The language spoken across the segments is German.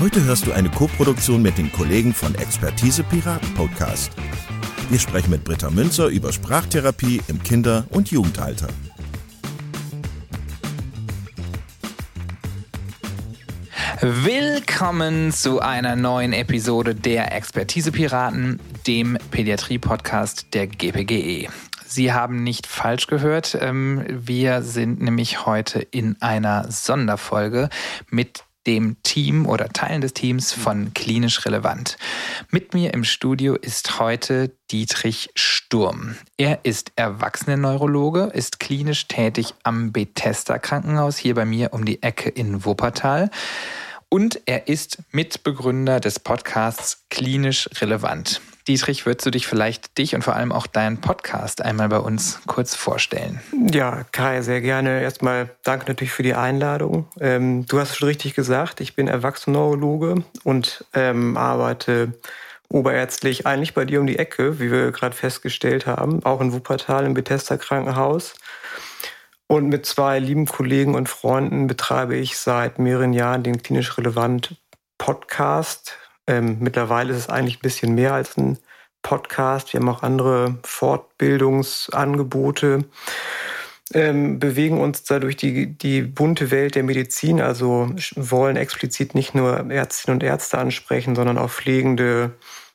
Heute hörst du eine Koproduktion mit den Kollegen von Expertise Piraten Podcast. Wir sprechen mit Britta Münzer über Sprachtherapie im Kinder- und Jugendalter. Willkommen zu einer neuen Episode der Expertise Piraten, dem Pädiatrie-Podcast der GPGE. Sie haben nicht falsch gehört. Ähm, wir sind nämlich heute in einer Sonderfolge mit dem Team oder Teilen des Teams von Klinisch Relevant. Mit mir im Studio ist heute Dietrich Sturm. Er ist Erwachsenenneurologe, ist klinisch tätig am Bethesda Krankenhaus hier bei mir um die Ecke in Wuppertal. Und er ist Mitbegründer des Podcasts Klinisch Relevant. Dietrich, würdest du dich vielleicht dich und vor allem auch deinen Podcast einmal bei uns kurz vorstellen? Ja, Kai, sehr gerne. Erstmal danke natürlich für die Einladung. Ähm, du hast schon richtig gesagt, ich bin Erwachsenenneurologe und ähm, arbeite oberärztlich eigentlich bei dir um die Ecke, wie wir gerade festgestellt haben, auch in Wuppertal im Bethesda Krankenhaus. Und mit zwei lieben Kollegen und Freunden betreibe ich seit mehreren Jahren den klinisch relevant Podcast. Ähm, mittlerweile ist es eigentlich ein bisschen mehr als ein Podcast. Wir haben auch andere Fortbildungsangebote. Ähm, bewegen uns dadurch die, die bunte Welt der Medizin, also wollen explizit nicht nur Ärztinnen und Ärzte ansprechen, sondern auch pflegende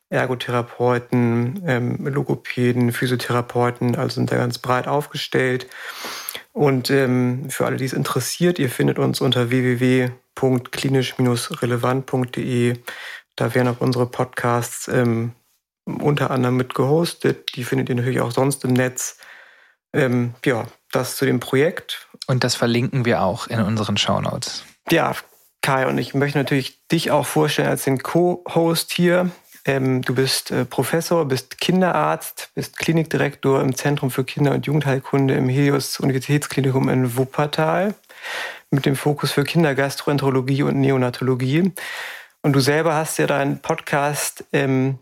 Ergotherapeuten, ähm, Logopäden, Physiotherapeuten, also sind da ganz breit aufgestellt. Und ähm, für alle, die es interessiert, ihr findet uns unter www.klinisch-relevant.de. Da werden auch unsere Podcasts ähm, unter anderem mit gehostet. Die findet ihr natürlich auch sonst im Netz. Ähm, ja, das zu dem Projekt. Und das verlinken wir auch in unseren Shownotes. Ja, Kai, und ich möchte natürlich dich auch vorstellen als den Co-Host hier. Ähm, du bist äh, Professor, bist Kinderarzt, bist Klinikdirektor im Zentrum für Kinder- und Jugendheilkunde im Helios Universitätsklinikum in Wuppertal mit dem Fokus für Kindergastroenterologie und Neonatologie. Und du selber hast ja deinen Podcast, ähm,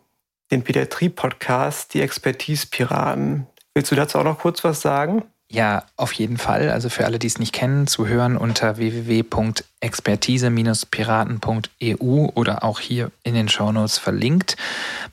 den Pädiatrie-Podcast, die Expertise-Piraten. Willst du dazu auch noch kurz was sagen? Ja, auf jeden Fall. Also für alle, die es nicht kennen, zu hören unter www.expertise-piraten.eu oder auch hier in den Shownotes verlinkt,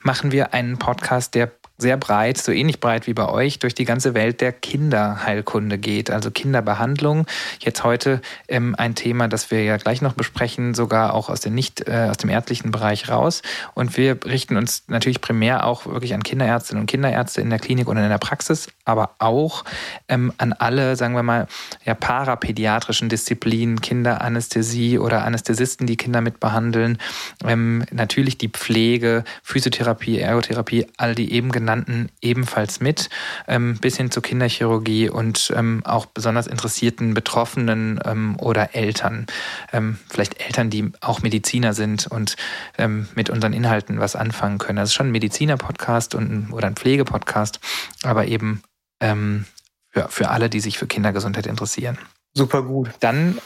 machen wir einen Podcast, der sehr breit, so ähnlich breit wie bei euch, durch die ganze Welt der Kinderheilkunde geht, also Kinderbehandlung. Jetzt heute ähm, ein Thema, das wir ja gleich noch besprechen, sogar auch aus dem nicht äh, aus dem ärztlichen Bereich raus. Und wir richten uns natürlich primär auch wirklich an Kinderärztinnen und Kinderärzte in der Klinik und in der Praxis, aber auch ähm, an alle, sagen wir mal, ja, parapädiatrischen Disziplinen, Kinderanästhesie oder Anästhesisten, die Kinder mitbehandeln. Ähm, natürlich die Pflege, Physiotherapie, Ergotherapie, all die eben genannten genannten ebenfalls mit, ähm, bis hin zur Kinderchirurgie und ähm, auch besonders interessierten Betroffenen ähm, oder Eltern. Ähm, vielleicht Eltern, die auch Mediziner sind und ähm, mit unseren Inhalten was anfangen können. Das ist schon ein Mediziner-Podcast oder ein Pflegepodcast, aber eben ähm, für, für alle, die sich für Kindergesundheit interessieren. Super gut. Dann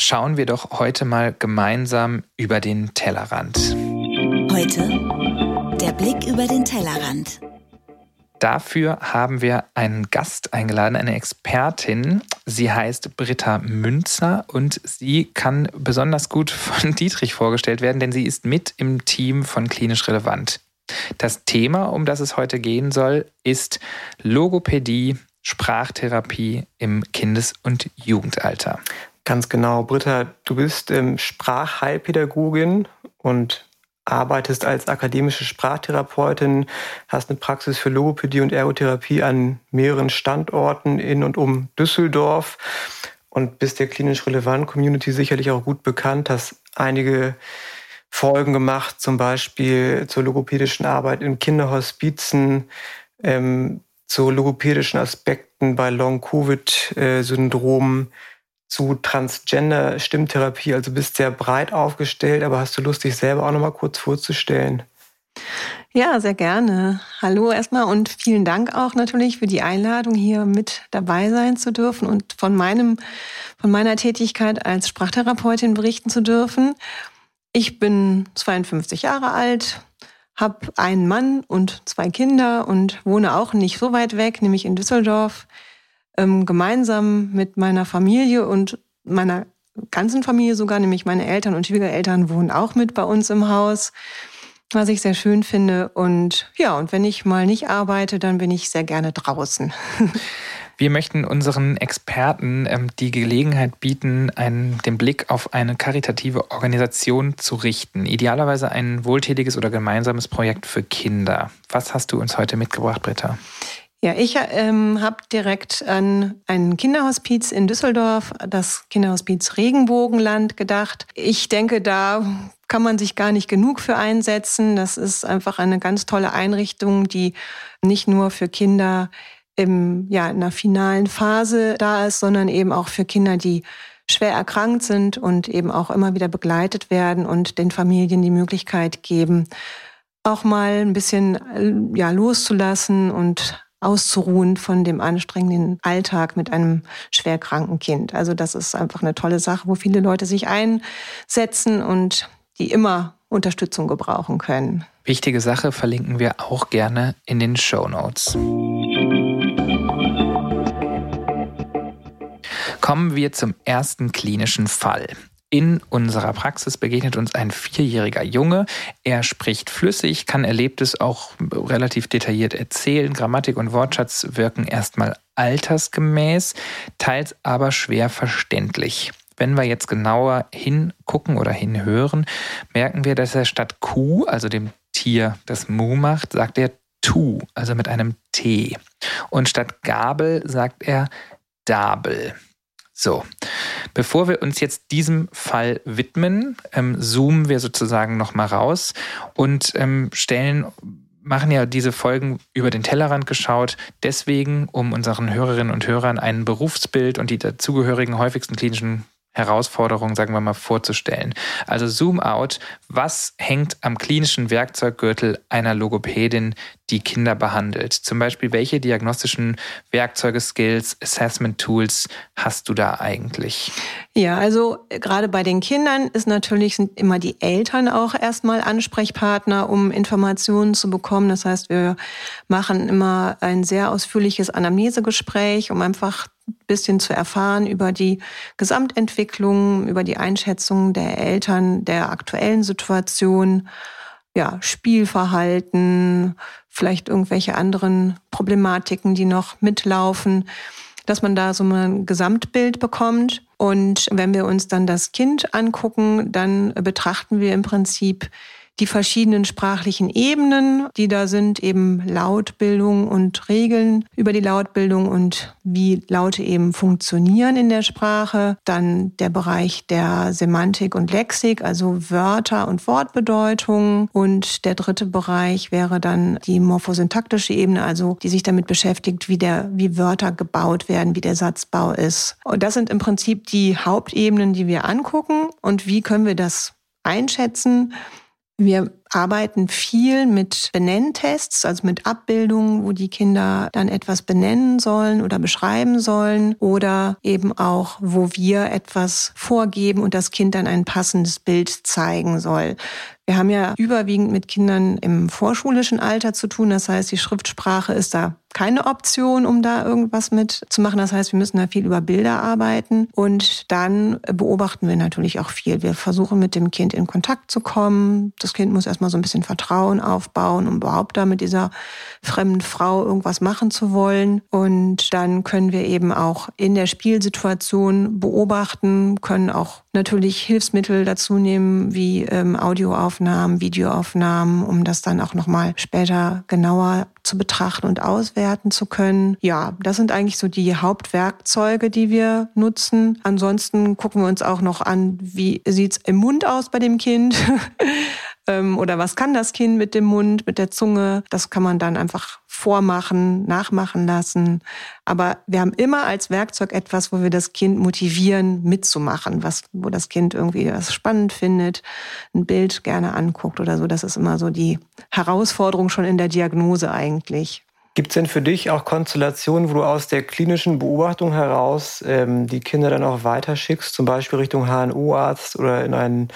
schauen wir doch heute mal gemeinsam über den Tellerrand. Heute der Blick über den Tellerrand. Dafür haben wir einen Gast eingeladen, eine Expertin. Sie heißt Britta Münzer und sie kann besonders gut von Dietrich vorgestellt werden, denn sie ist mit im Team von Klinisch Relevant. Das Thema, um das es heute gehen soll, ist Logopädie, Sprachtherapie im Kindes- und Jugendalter. Ganz genau. Britta, du bist ähm, Sprachheilpädagogin und arbeitest als akademische Sprachtherapeutin, hast eine Praxis für Logopädie und Ergotherapie an mehreren Standorten in und um Düsseldorf und bist der klinisch relevanten Community sicherlich auch gut bekannt, hast einige Folgen gemacht, zum Beispiel zur logopädischen Arbeit in Kinderhospizen, ähm, zu logopädischen Aspekten bei Long-Covid-Syndromen, zu Transgender-Stimmtherapie. Also bist sehr breit aufgestellt, aber hast du Lust, dich selber auch noch mal kurz vorzustellen? Ja, sehr gerne. Hallo erstmal und vielen Dank auch natürlich für die Einladung, hier mit dabei sein zu dürfen und von meinem, von meiner Tätigkeit als Sprachtherapeutin berichten zu dürfen. Ich bin 52 Jahre alt, habe einen Mann und zwei Kinder und wohne auch nicht so weit weg, nämlich in Düsseldorf, ähm, gemeinsam mit meiner Familie und meiner ganzen Familie sogar, nämlich meine Eltern und Schwiegereltern wohnen auch mit bei uns im Haus was ich sehr schön finde. Und ja, und wenn ich mal nicht arbeite, dann bin ich sehr gerne draußen. Wir möchten unseren Experten ähm, die Gelegenheit bieten, einen, den Blick auf eine karitative Organisation zu richten. Idealerweise ein wohltätiges oder gemeinsames Projekt für Kinder. Was hast du uns heute mitgebracht, Britta? Ja, ich ähm, habe direkt an ein Kinderhospiz in Düsseldorf, das Kinderhospiz Regenbogenland, gedacht. Ich denke, da kann man sich gar nicht genug für einsetzen. Das ist einfach eine ganz tolle Einrichtung, die nicht nur für Kinder im, ja, in einer finalen Phase da ist, sondern eben auch für Kinder, die schwer erkrankt sind und eben auch immer wieder begleitet werden und den Familien die Möglichkeit geben, auch mal ein bisschen ja, loszulassen und auszuruhen von dem anstrengenden Alltag mit einem schwerkranken Kind. Also das ist einfach eine tolle Sache, wo viele Leute sich einsetzen und die immer Unterstützung gebrauchen können. Wichtige Sache verlinken wir auch gerne in den Show Notes. Kommen wir zum ersten klinischen Fall. In unserer Praxis begegnet uns ein vierjähriger Junge. Er spricht flüssig, kann Erlebtes auch relativ detailliert erzählen. Grammatik und Wortschatz wirken erstmal altersgemäß, teils aber schwer verständlich. Wenn wir jetzt genauer hingucken oder hinhören, merken wir, dass er statt Kuh, also dem Tier, das Mu macht, sagt er Tu, also mit einem T. Und statt Gabel sagt er Dabel. So, bevor wir uns jetzt diesem Fall widmen, ähm, zoomen wir sozusagen nochmal raus und ähm, stellen, machen ja diese Folgen über den Tellerrand geschaut, deswegen, um unseren Hörerinnen und Hörern ein Berufsbild und die dazugehörigen häufigsten klinischen Herausforderung, sagen wir mal, vorzustellen. Also Zoom out, was hängt am klinischen Werkzeuggürtel einer Logopädin, die Kinder behandelt? Zum Beispiel, welche diagnostischen Werkzeuge, Skills, Assessment Tools hast du da eigentlich? Ja, also gerade bei den Kindern ist natürlich sind immer die Eltern auch erstmal Ansprechpartner, um Informationen zu bekommen. Das heißt, wir machen immer ein sehr ausführliches Anamnesegespräch, um einfach bisschen zu erfahren über die Gesamtentwicklung, über die Einschätzung der Eltern der aktuellen Situation, ja, Spielverhalten, vielleicht irgendwelche anderen Problematiken, die noch mitlaufen, dass man da so ein Gesamtbild bekommt. Und wenn wir uns dann das Kind angucken, dann betrachten wir im Prinzip die verschiedenen sprachlichen Ebenen, die da sind, eben Lautbildung und Regeln über die Lautbildung und wie Laute eben funktionieren in der Sprache. Dann der Bereich der Semantik und Lexik, also Wörter und Wortbedeutungen. Und der dritte Bereich wäre dann die morphosyntaktische Ebene, also die sich damit beschäftigt, wie der, wie Wörter gebaut werden, wie der Satzbau ist. Und das sind im Prinzip die Hauptebenen, die wir angucken. Und wie können wir das einschätzen? Wir arbeiten viel mit Benenntests, also mit Abbildungen, wo die Kinder dann etwas benennen sollen oder beschreiben sollen oder eben auch, wo wir etwas vorgeben und das Kind dann ein passendes Bild zeigen soll. Wir haben ja überwiegend mit Kindern im vorschulischen Alter zu tun. Das heißt, die Schriftsprache ist da keine Option, um da irgendwas mitzumachen. Das heißt, wir müssen da viel über Bilder arbeiten. Und dann beobachten wir natürlich auch viel. Wir versuchen mit dem Kind in Kontakt zu kommen. Das Kind muss erstmal so ein bisschen Vertrauen aufbauen, um überhaupt da mit dieser fremden Frau irgendwas machen zu wollen. Und dann können wir eben auch in der Spielsituation beobachten, können auch natürlich Hilfsmittel dazu nehmen, wie ähm, Audioaufnahmen, Videoaufnahmen, um das dann auch nochmal später genauer zu betrachten und auswerten zu können. Ja, das sind eigentlich so die Hauptwerkzeuge, die wir nutzen. Ansonsten gucken wir uns auch noch an, wie sieht's im Mund aus bei dem Kind. ähm, oder was kann das Kind mit dem Mund, mit der Zunge. Das kann man dann einfach vormachen, nachmachen lassen. Aber wir haben immer als Werkzeug etwas, wo wir das Kind motivieren, mitzumachen, was, wo das Kind irgendwie was spannend findet, ein Bild gerne anguckt oder so. Das ist immer so die Herausforderung schon in der Diagnose eigentlich. Gibt es denn für dich auch Konstellationen, wo du aus der klinischen Beobachtung heraus ähm, die Kinder dann auch weiterschickst, zum Beispiel Richtung HNO-Arzt oder in ein,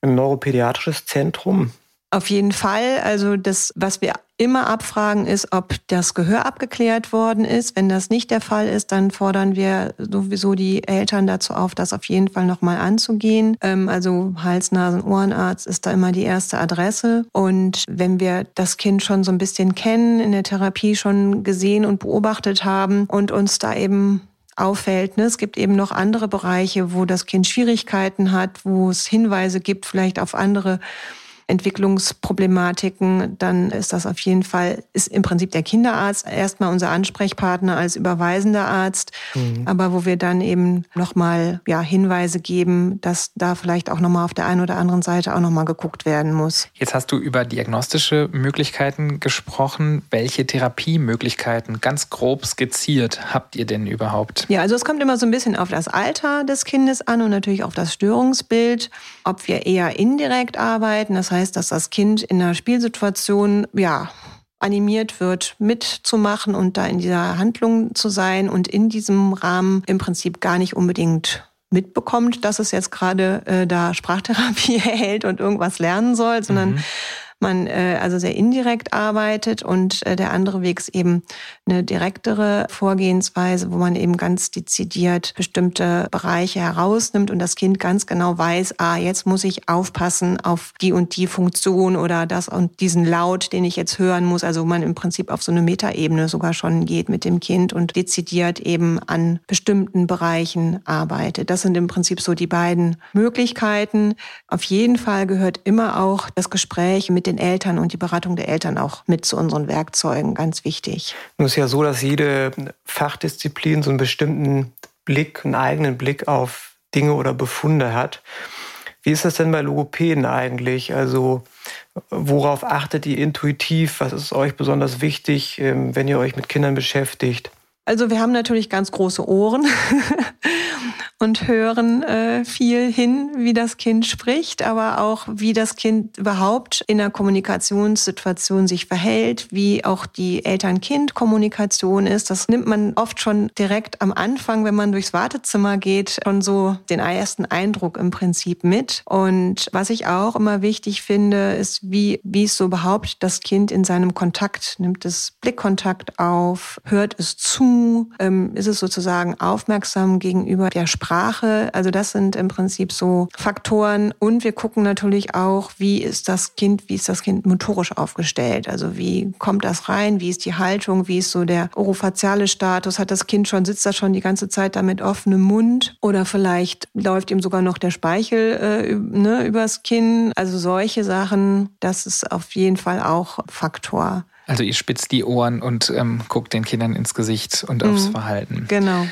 ein neuropädiatrisches Zentrum? Auf jeden Fall. Also das, was wir immer abfragen, ist, ob das Gehör abgeklärt worden ist. Wenn das nicht der Fall ist, dann fordern wir sowieso die Eltern dazu auf, das auf jeden Fall nochmal anzugehen. Ähm, also Hals-, Nasen-, Ohrenarzt ist da immer die erste Adresse. Und wenn wir das Kind schon so ein bisschen kennen, in der Therapie schon gesehen und beobachtet haben und uns da eben auffällt. Ne? Es gibt eben noch andere Bereiche, wo das Kind Schwierigkeiten hat, wo es Hinweise gibt, vielleicht auf andere Entwicklungsproblematiken, dann ist das auf jeden Fall, ist im Prinzip der Kinderarzt erstmal unser Ansprechpartner als überweisender Arzt, mhm. aber wo wir dann eben nochmal ja, Hinweise geben, dass da vielleicht auch nochmal auf der einen oder anderen Seite auch nochmal geguckt werden muss. Jetzt hast du über diagnostische Möglichkeiten gesprochen. Welche Therapiemöglichkeiten, ganz grob skizziert, habt ihr denn überhaupt? Ja, also es kommt immer so ein bisschen auf das Alter des Kindes an und natürlich auf das Störungsbild, ob wir eher indirekt arbeiten, das heißt, heißt, dass das Kind in einer Spielsituation, ja, animiert wird, mitzumachen und da in dieser Handlung zu sein und in diesem Rahmen im Prinzip gar nicht unbedingt mitbekommt, dass es jetzt gerade äh, da Sprachtherapie erhält und irgendwas lernen soll, sondern mhm man äh, also sehr indirekt arbeitet und äh, der andere Weg ist eben eine direktere Vorgehensweise, wo man eben ganz dezidiert bestimmte Bereiche herausnimmt und das Kind ganz genau weiß, ah, jetzt muss ich aufpassen auf die und die Funktion oder das und diesen Laut, den ich jetzt hören muss. Also man im Prinzip auf so eine Metaebene sogar schon geht mit dem Kind und dezidiert eben an bestimmten Bereichen arbeitet. Das sind im Prinzip so die beiden Möglichkeiten. Auf jeden Fall gehört immer auch das Gespräch mit den Eltern und die Beratung der Eltern auch mit zu unseren Werkzeugen ganz wichtig. Nun ist ja so, dass jede Fachdisziplin so einen bestimmten Blick, einen eigenen Blick auf Dinge oder Befunde hat. Wie ist das denn bei Logopäden eigentlich? Also worauf achtet ihr intuitiv? Was ist euch besonders wichtig, ähm, wenn ihr euch mit Kindern beschäftigt? Also wir haben natürlich ganz große Ohren und hören äh, viel hin, wie das Kind spricht, aber auch wie das Kind überhaupt in der Kommunikationssituation sich verhält, wie auch die Eltern-Kind-Kommunikation ist. Das nimmt man oft schon direkt am Anfang, wenn man durchs Wartezimmer geht, schon so den ersten Eindruck im Prinzip mit. Und was ich auch immer wichtig finde, ist, wie, wie es so überhaupt das Kind in seinem Kontakt nimmt es Blickkontakt auf, hört es zu, ähm, ist es sozusagen aufmerksam gegenüber der Sprache Sprache. Also das sind im Prinzip so Faktoren. Und wir gucken natürlich auch, wie ist das Kind, wie ist das Kind motorisch aufgestellt? Also wie kommt das rein? Wie ist die Haltung? Wie ist so der orofaziale Status? Hat das Kind schon, sitzt das schon die ganze Zeit da mit offenem Mund? Oder vielleicht läuft ihm sogar noch der Speichel äh, ne, übers Kinn? Also solche Sachen, das ist auf jeden Fall auch Faktor. Also ihr spitzt die Ohren und ähm, guckt den Kindern ins Gesicht und aufs mhm. Verhalten. Genau.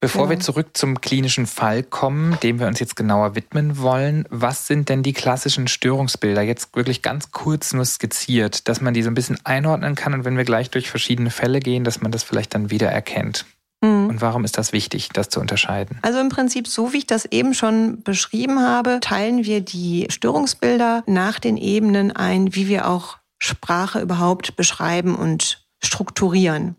Bevor ja. wir zurück zum klinischen Fall kommen, dem wir uns jetzt genauer widmen wollen, was sind denn die klassischen Störungsbilder? Jetzt wirklich ganz kurz nur skizziert, dass man die so ein bisschen einordnen kann und wenn wir gleich durch verschiedene Fälle gehen, dass man das vielleicht dann wieder erkennt. Mhm. Und warum ist das wichtig, das zu unterscheiden? Also im Prinzip, so wie ich das eben schon beschrieben habe, teilen wir die Störungsbilder nach den Ebenen ein, wie wir auch Sprache überhaupt beschreiben und strukturieren.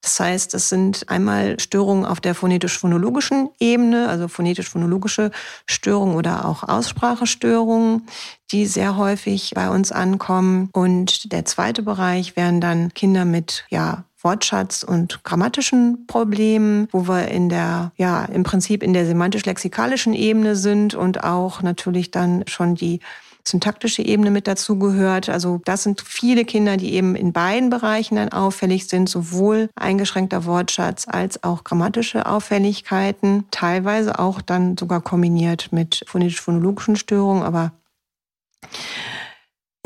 Das heißt, es sind einmal Störungen auf der phonetisch-phonologischen Ebene, also phonetisch-phonologische Störungen oder auch Aussprachestörungen, die sehr häufig bei uns ankommen. Und der zweite Bereich wären dann Kinder mit, ja, Wortschatz und grammatischen Problemen, wo wir in der, ja, im Prinzip in der semantisch-lexikalischen Ebene sind und auch natürlich dann schon die syntaktische Ebene mit dazugehört. Also das sind viele Kinder, die eben in beiden Bereichen dann auffällig sind, sowohl eingeschränkter Wortschatz als auch grammatische Auffälligkeiten, teilweise auch dann sogar kombiniert mit phonetisch-phonologischen Störungen, aber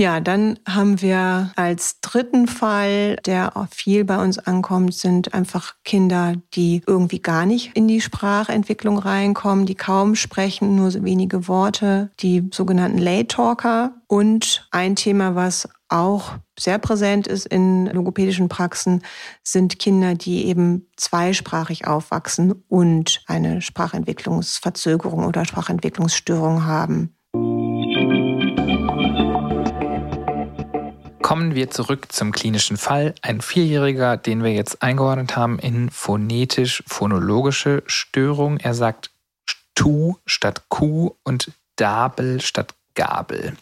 Ja, dann haben wir als dritten Fall, der viel bei uns ankommt, sind einfach Kinder, die irgendwie gar nicht in die Sprachentwicklung reinkommen, die kaum sprechen, nur so wenige Worte, die sogenannten Late Talker. Und ein Thema, was auch sehr präsent ist in logopädischen Praxen, sind Kinder, die eben zweisprachig aufwachsen und eine Sprachentwicklungsverzögerung oder Sprachentwicklungsstörung haben. Kommen wir zurück zum klinischen Fall. Ein Vierjähriger, den wir jetzt eingeordnet haben in phonetisch-phonologische Störung. Er sagt Tu statt Q und Dabel statt Gabel.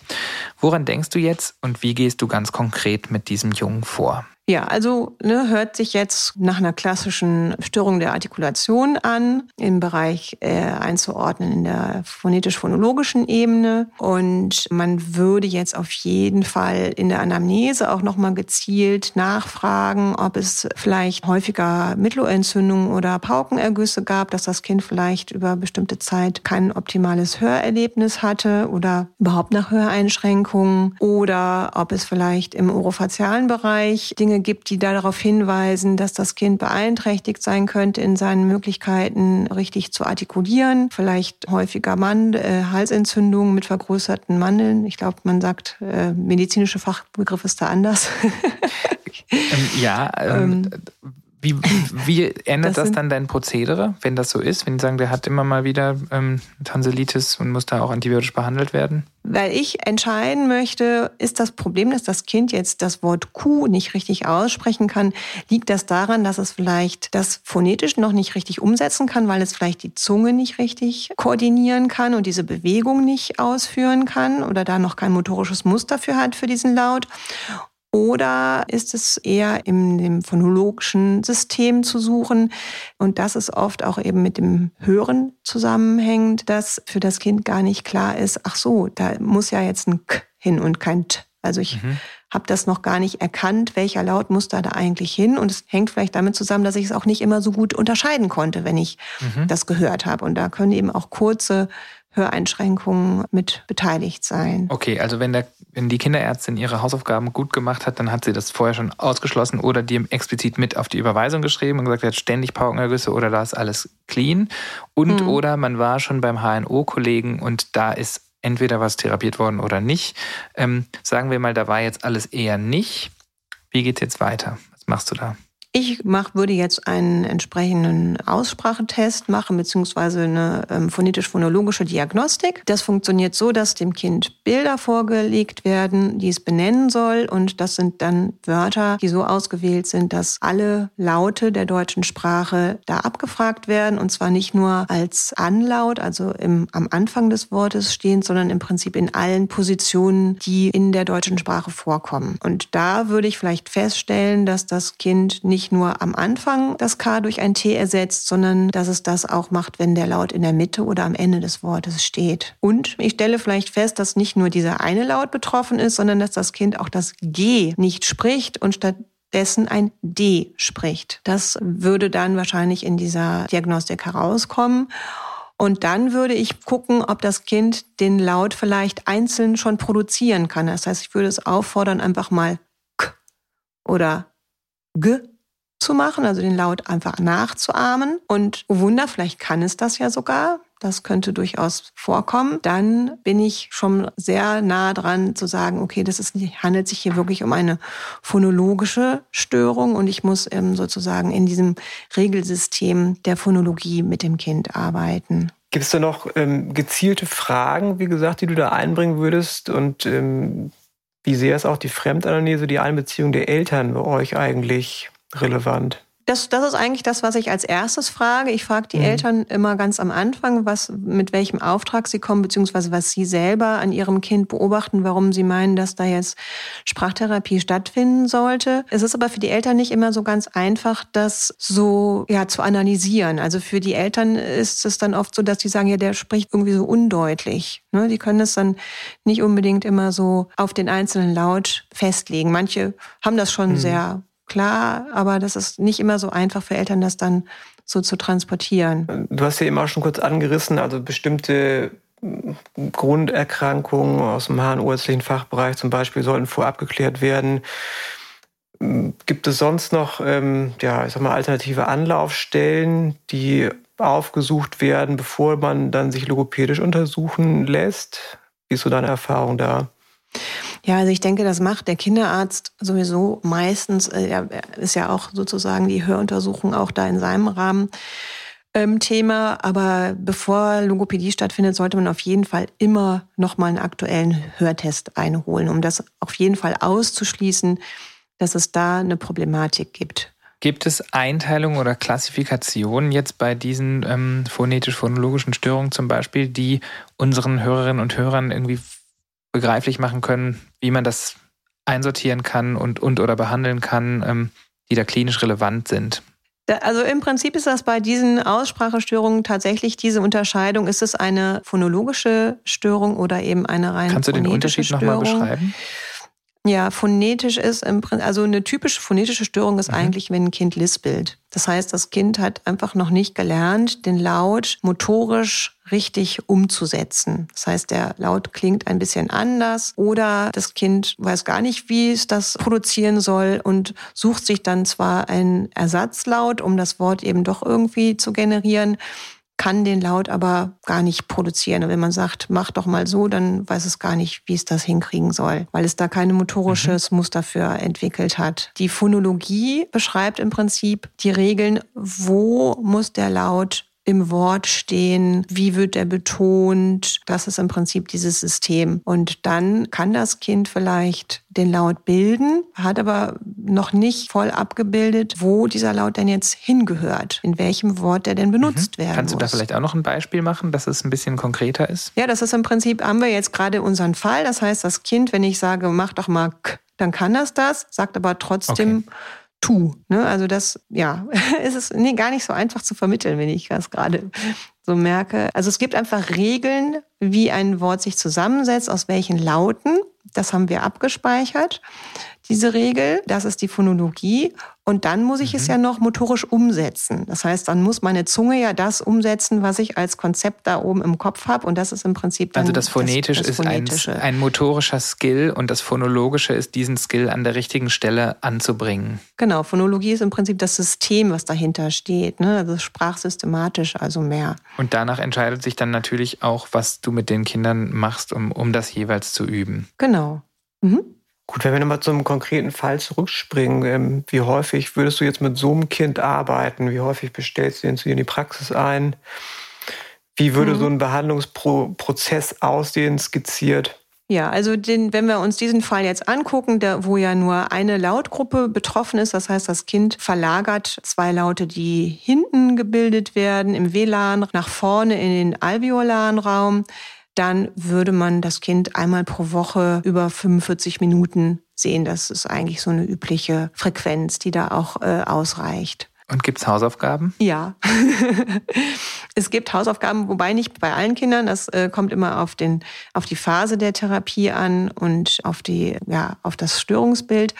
Woran denkst du jetzt und wie gehst du ganz konkret mit diesem Jungen vor? Ja, also ne, hört sich jetzt nach einer klassischen Störung der Artikulation an, im Bereich äh, einzuordnen in der phonetisch-phonologischen Ebene. Und man würde jetzt auf jeden Fall in der Anamnese auch nochmal gezielt nachfragen, ob es vielleicht häufiger Mittelohrentzündungen oder Paukenergüsse gab, dass das Kind vielleicht über bestimmte Zeit kein optimales Hörerlebnis hatte oder überhaupt nach Höreinschränkungen oder ob es vielleicht im orofazialen Bereich Dinge gibt, die darauf hinweisen, dass das Kind beeinträchtigt sein könnte in seinen Möglichkeiten, richtig zu artikulieren. Vielleicht häufiger Mand äh, Halsentzündungen mit vergrößerten Mandeln. Ich glaube, man sagt, äh, medizinische Fachbegriff ist da anders. ähm, ja, ähm, ähm wie, wie ändert das, das, dann dein Prozedere, wenn das so ist? Wenn die sagen, der hat immer mal wieder ähm, Tonsillitis und muss da auch antibiotisch behandelt werden? Weil ich entscheiden möchte, ist das Problem, dass das Kind jetzt das Wort Kuh nicht richtig aussprechen kann, liegt das daran, dass es vielleicht das phonetisch noch nicht richtig umsetzen kann, weil es vielleicht die Zunge nicht richtig koordinieren kann und diese Bewegung nicht ausführen kann oder da noch kein motorisches Muster für hat für diesen Laut? Oder ist es eher im dem phonologischen System zu suchen? Und das ist oft auch eben mit dem Hören zusammenhängt, dass für das Kind gar nicht klar ist, ach so, da muss ja jetzt ein K hin und kein T. Also ich mhm. habe das noch gar nicht erkannt, welcher Laut muss da da eigentlich hin. Und es hängt vielleicht damit zusammen, dass ich es auch nicht immer so gut unterscheiden konnte, wenn ich mhm. das gehört habe. Und da können eben auch kurze Höreinschränkungen mit beteiligt sein. Okay, also wenn, der, wenn die Kinderärztin ihre Hausaufgaben gut gemacht hat, dann hat sie das vorher schon ausgeschlossen oder dir explizit mit auf die Überweisung geschrieben und gesagt, er hat ständig Paukenergüsse oder da ist alles clean. Und mhm. oder man war schon beim HNO-Kollegen und da ist entweder was therapiert worden oder nicht. Ähm, sagen wir mal, da war jetzt alles eher nicht. Wie geht es jetzt weiter? Was machst du da? Ich mach, würde jetzt einen entsprechenden Aussprachetest machen, beziehungsweise eine ähm, phonetisch-phonologische Diagnostik. Das funktioniert so, dass dem Kind Bilder vorgelegt werden, die es benennen soll. Und das sind dann Wörter, die so ausgewählt sind, dass alle Laute der deutschen Sprache da abgefragt werden. Und zwar nicht nur als Anlaut, also im, am Anfang des Wortes stehend, sondern im Prinzip in allen Positionen, die in der deutschen Sprache vorkommen. Und da würde ich vielleicht feststellen, dass das Kind nicht nicht nur am Anfang das K durch ein T ersetzt, sondern dass es das auch macht, wenn der Laut in der Mitte oder am Ende des Wortes steht. Und ich stelle vielleicht fest, dass nicht nur dieser eine Laut betroffen ist, sondern dass das Kind auch das G nicht spricht und statt dessen ein D spricht. Das würde dann wahrscheinlich in dieser Diagnostik herauskommen. Und dann würde ich gucken, ob das Kind den Laut vielleicht einzeln schon produzieren kann. Das heißt, ich würde es auffordern, einfach mal K oder G zu machen, also den Laut einfach nachzuahmen. Und oh Wunder, vielleicht kann es das ja sogar. Das könnte durchaus vorkommen. Dann bin ich schon sehr nah dran zu sagen, okay, das ist, handelt sich hier wirklich um eine phonologische Störung und ich muss ähm, sozusagen in diesem Regelsystem der Phonologie mit dem Kind arbeiten. Gibt es da noch ähm, gezielte Fragen, wie gesagt, die du da einbringen würdest? Und ähm, wie sehr ist auch die Fremdanalyse, die Einbeziehung der Eltern bei euch eigentlich relevant? Das, das ist eigentlich das, was ich als erstes frage. Ich frage die mhm. Eltern immer ganz am Anfang, was, mit welchem Auftrag sie kommen, beziehungsweise was sie selber an ihrem Kind beobachten, warum sie meinen, dass da jetzt Sprachtherapie stattfinden sollte. Es ist aber für die Eltern nicht immer so ganz einfach, das so ja, zu analysieren. Also für die Eltern ist es dann oft so, dass die sagen, ja, der spricht irgendwie so undeutlich. Ne? Die können es dann nicht unbedingt immer so auf den einzelnen Laut festlegen. Manche haben das schon mhm. sehr klar, aber das ist nicht immer so einfach für Eltern, das dann so zu transportieren. Du hast ja immer schon kurz angerissen, also bestimmte Grunderkrankungen aus dem harnärztlichen Fachbereich zum Beispiel sollten vorab geklärt werden. Gibt es sonst noch ähm, ja, ich sag mal, alternative Anlaufstellen, die aufgesucht werden, bevor man dann sich logopädisch untersuchen lässt? Wie ist so deine Erfahrung da? Ja, also ich denke, das macht der Kinderarzt sowieso meistens. Äh, er ist ja auch sozusagen die Höruntersuchung auch da in seinem Rahmen ähm, Thema. Aber bevor Logopädie stattfindet, sollte man auf jeden Fall immer nochmal einen aktuellen Hörtest einholen, um das auf jeden Fall auszuschließen, dass es da eine Problematik gibt. Gibt es Einteilungen oder Klassifikationen jetzt bei diesen ähm, phonetisch-phonologischen Störungen zum Beispiel, die unseren Hörerinnen und Hörern irgendwie begreiflich machen können, wie man das einsortieren kann und, und oder behandeln kann, ähm, die da klinisch relevant sind? Also im Prinzip ist das bei diesen Aussprachestörungen tatsächlich diese Unterscheidung. Ist es eine phonologische Störung oder eben eine reine Kannst du den Unterschied nochmal beschreiben? Ja, phonetisch ist im Prinzip, also eine typische phonetische Störung ist mhm. eigentlich, wenn ein Kind lispelt. Das heißt, das Kind hat einfach noch nicht gelernt, den Laut motorisch richtig umzusetzen. Das heißt, der Laut klingt ein bisschen anders oder das Kind weiß gar nicht, wie es das produzieren soll und sucht sich dann zwar einen Ersatzlaut, um das Wort eben doch irgendwie zu generieren, kann den Laut aber gar nicht produzieren. Und wenn man sagt, mach doch mal so, dann weiß es gar nicht, wie es das hinkriegen soll, weil es da kein motorisches mhm. Muster für entwickelt hat. Die Phonologie beschreibt im Prinzip die Regeln, wo muss der Laut im Wort stehen, wie wird er betont. Das ist im Prinzip dieses System. Und dann kann das Kind vielleicht den Laut bilden, hat aber noch nicht voll abgebildet, wo dieser Laut denn jetzt hingehört, in welchem Wort der denn benutzt mhm. werden Kannst muss. du da vielleicht auch noch ein Beispiel machen, dass es ein bisschen konkreter ist? Ja, das ist im Prinzip, haben wir jetzt gerade unseren Fall. Das heißt, das Kind, wenn ich sage, mach doch mal k, dann kann das das, sagt aber trotzdem okay tu. Ne? Also das, ja, ist es nee, gar nicht so einfach zu vermitteln, wenn ich das gerade so merke. Also es gibt einfach Regeln, wie ein Wort sich zusammensetzt, aus welchen Lauten. Das haben wir abgespeichert diese Regel. Das ist die Phonologie. Und dann muss ich mhm. es ja noch motorisch umsetzen. Das heißt, dann muss meine Zunge ja das umsetzen, was ich als Konzept da oben im Kopf habe. Und das ist im Prinzip dann Also das Phonetisch das, das ist ein, ein, motorischer Skill und das Phonologische ist, diesen Skill an der richtigen Stelle anzubringen. Genau, Phonologie ist im Prinzip das System, was dahinter steht. Ne? Also sprachsystematisch, also mehr. Und danach entscheidet sich dann natürlich auch, was du mit den Kindern machst, um, um das jeweils zu üben. Genau. Mhm. Gut, wenn wir nochmal zum konkreten Fall zurückspringen, ähm, wie häufig würdest du jetzt mit so einem Kind arbeiten? Wie häufig bestellst du ihn zu dir in die Praxis ein? Wie würde mhm. so ein Behandlungsprozess aussehen, skizziert? Ja, also den, wenn wir uns diesen Fall jetzt angucken, der, wo ja nur eine Lautgruppe betroffen ist, das heißt, das Kind verlagert zwei Laute, die hinten gebildet werden, im WLAN, nach vorne in den alveolaren Raum dann würde man das Kind einmal pro Woche über 45 Minuten sehen. Das ist eigentlich so eine übliche Frequenz, die da auch äh, ausreicht. Und gibt es Hausaufgaben? Ja. es gibt Hausaufgaben, wobei nicht bei allen Kindern. Das äh, kommt immer auf, den, auf die Phase der Therapie an und auf, die, ja, auf das Störungsbild.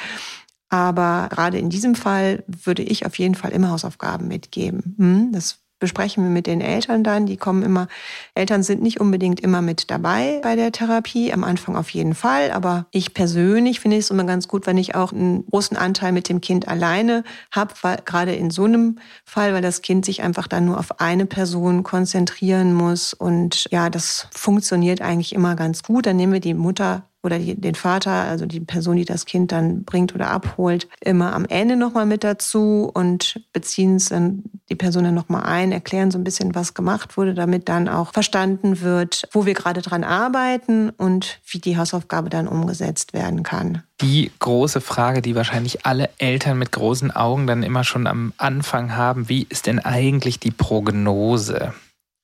Aber gerade in diesem Fall würde ich auf jeden Fall immer Hausaufgaben mitgeben. Hm? Das besprechen wir mit den Eltern dann. Die kommen immer, Eltern sind nicht unbedingt immer mit dabei bei der Therapie, am Anfang auf jeden Fall. Aber ich persönlich finde es immer ganz gut, wenn ich auch einen großen Anteil mit dem Kind alleine habe, gerade in so einem Fall, weil das Kind sich einfach dann nur auf eine Person konzentrieren muss. Und ja, das funktioniert eigentlich immer ganz gut. Dann nehmen wir die Mutter oder die, den Vater, also die Person, die das Kind dann bringt oder abholt, immer am Ende nochmal mit dazu und beziehen es dann die Person dann nochmal ein, erklären so ein bisschen, was gemacht wurde, damit dann auch verstanden wird, wo wir gerade dran arbeiten und wie die Hausaufgabe dann umgesetzt werden kann. Die große Frage, die wahrscheinlich alle Eltern mit großen Augen dann immer schon am Anfang haben, wie ist denn eigentlich die Prognose?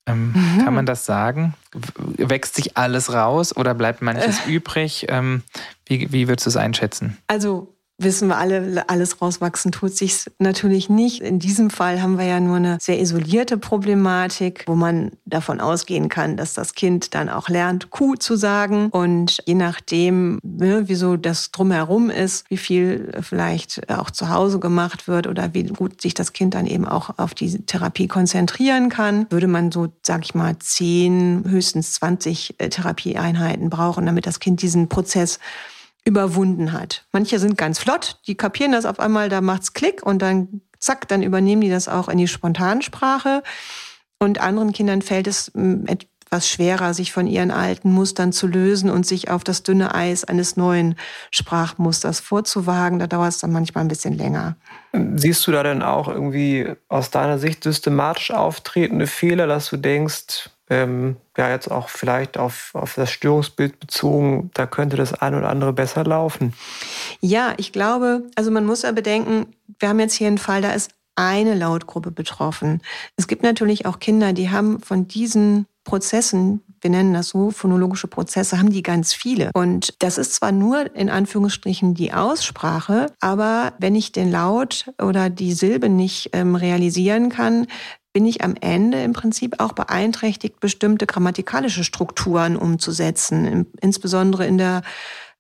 Ähm, mhm. Kann man das sagen? Wächst sich alles raus oder bleibt manches äh. übrig? Ähm, wie, wie würdest du es einschätzen? Also wissen wir alle, alles rauswachsen tut sich natürlich nicht. In diesem Fall haben wir ja nur eine sehr isolierte Problematik, wo man davon ausgehen kann, dass das Kind dann auch lernt, Kuh zu sagen. Und je nachdem, ne, wieso das drumherum ist, wie viel vielleicht auch zu Hause gemacht wird oder wie gut sich das Kind dann eben auch auf die Therapie konzentrieren kann, würde man so, sag ich mal, zehn, höchstens 20 äh, Therapieeinheiten brauchen, damit das Kind diesen Prozess überwunden hat. Manche sind ganz flott, die kapieren das auf einmal, da macht's Klick und dann zack, dann übernehmen die das auch in die Spontansprache. Und anderen Kindern fällt es hm, etwas schwerer, sich von ihren alten Mustern zu lösen und sich auf das dünne Eis eines neuen Sprachmusters vorzuwagen. Da dauert es dann manchmal ein bisschen länger. Siehst du da denn auch irgendwie aus deiner Sicht systematisch auftretende Fehler, dass du denkst, ähm, ja jetzt auch vielleicht auf, auf das Störungsbild bezogen, da könnte das ein oder andere besser laufen. Ja, ich glaube, also man muss ja bedenken, wir haben jetzt hier einen Fall, da ist eine Lautgruppe betroffen. Es gibt natürlich auch Kinder, die haben von diesen Prozessen, wir nennen das so, phonologische Prozesse, haben die ganz viele. Und das ist zwar nur in Anführungsstrichen die Aussprache, aber wenn ich den Laut oder die Silbe nicht ähm, realisieren kann, bin ich am Ende im Prinzip auch beeinträchtigt, bestimmte grammatikalische Strukturen umzusetzen, insbesondere in der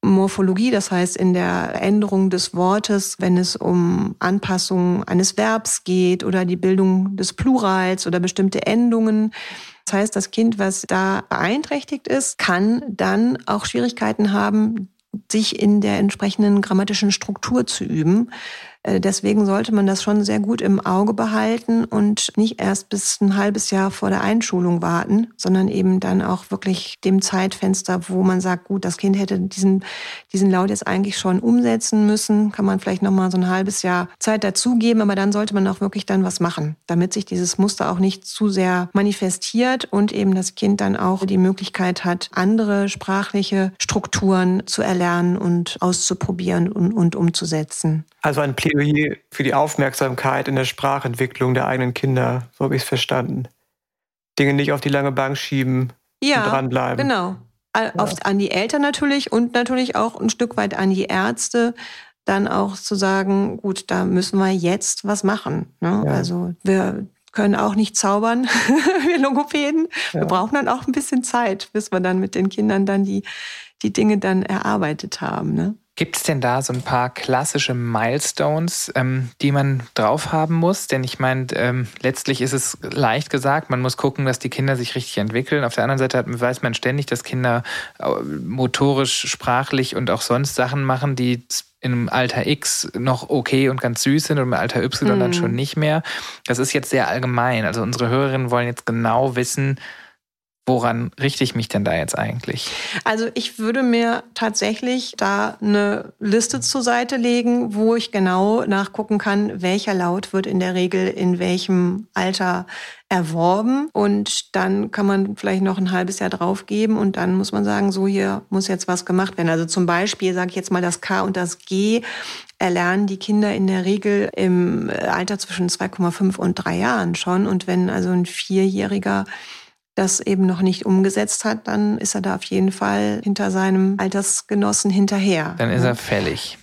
Morphologie, das heißt in der Änderung des Wortes, wenn es um Anpassung eines Verbs geht oder die Bildung des Plurals oder bestimmte Endungen. Das heißt, das Kind, was da beeinträchtigt ist, kann dann auch Schwierigkeiten haben, sich in der entsprechenden grammatischen Struktur zu üben. Äh, deswegen sollte man das schon sehr gut im Auge behalten und nicht erst bis ein halbes Jahr vor der Einschulung warten, sondern eben dann auch wirklich dem Zeitfenster, wo man sagt, gut, das Kind hätte diesen, diesen Laut jetzt eigentlich schon umsetzen müssen, kann man vielleicht nochmal so ein halbes Jahr Zeit dazugeben, aber dann sollte man auch wirklich dann was machen, damit sich dieses Muster auch nicht zu sehr manifestiert und eben das Kind dann auch die Möglichkeit hat, andere sprachliche Strukturen zu erlernen und auszuprobieren und, und umzusetzen. Also ein Plädoyer für die Aufmerksamkeit in der Sprachentwicklung der eigenen Kinder, so habe ich es verstanden. Dinge nicht auf die lange Bank schieben ja, und dranbleiben. Genau. Ja. Oft an die Eltern natürlich und natürlich auch ein Stück weit an die Ärzte, dann auch zu sagen, gut, da müssen wir jetzt was machen. Ne? Ja. Also wir können auch nicht zaubern, wir Logopäden. Wir brauchen dann auch ein bisschen Zeit, bis wir dann mit den Kindern dann die, die Dinge dann erarbeitet haben. Ne? Gibt es denn da so ein paar klassische Milestones, ähm, die man drauf haben muss? Denn ich meine, ähm, letztlich ist es leicht gesagt, man muss gucken, dass die Kinder sich richtig entwickeln. Auf der anderen Seite weiß man ständig, dass Kinder äh, motorisch, sprachlich und auch sonst Sachen machen, die im Alter X noch okay und ganz süß sind und im Alter Y mm. dann mhm. schon nicht mehr. Das ist jetzt sehr allgemein. Also unsere Hörerinnen wollen jetzt genau wissen, Woran richte ich mich denn da jetzt eigentlich? Also ich würde mir tatsächlich da eine Liste zur Seite legen, wo ich genau nachgucken kann, welcher Laut wird in der Regel in welchem Alter erworben. Und dann kann man vielleicht noch ein halbes Jahr draufgeben und dann muss man sagen, so hier muss jetzt was gemacht werden. Also zum Beispiel sage ich jetzt mal das K und das G erlernen die Kinder in der Regel im Alter zwischen 2,5 und 3 Jahren schon. Und wenn also ein Vierjähriger das eben noch nicht umgesetzt hat, dann ist er da auf jeden Fall hinter seinem Altersgenossen hinterher. Dann ist ne? er fällig.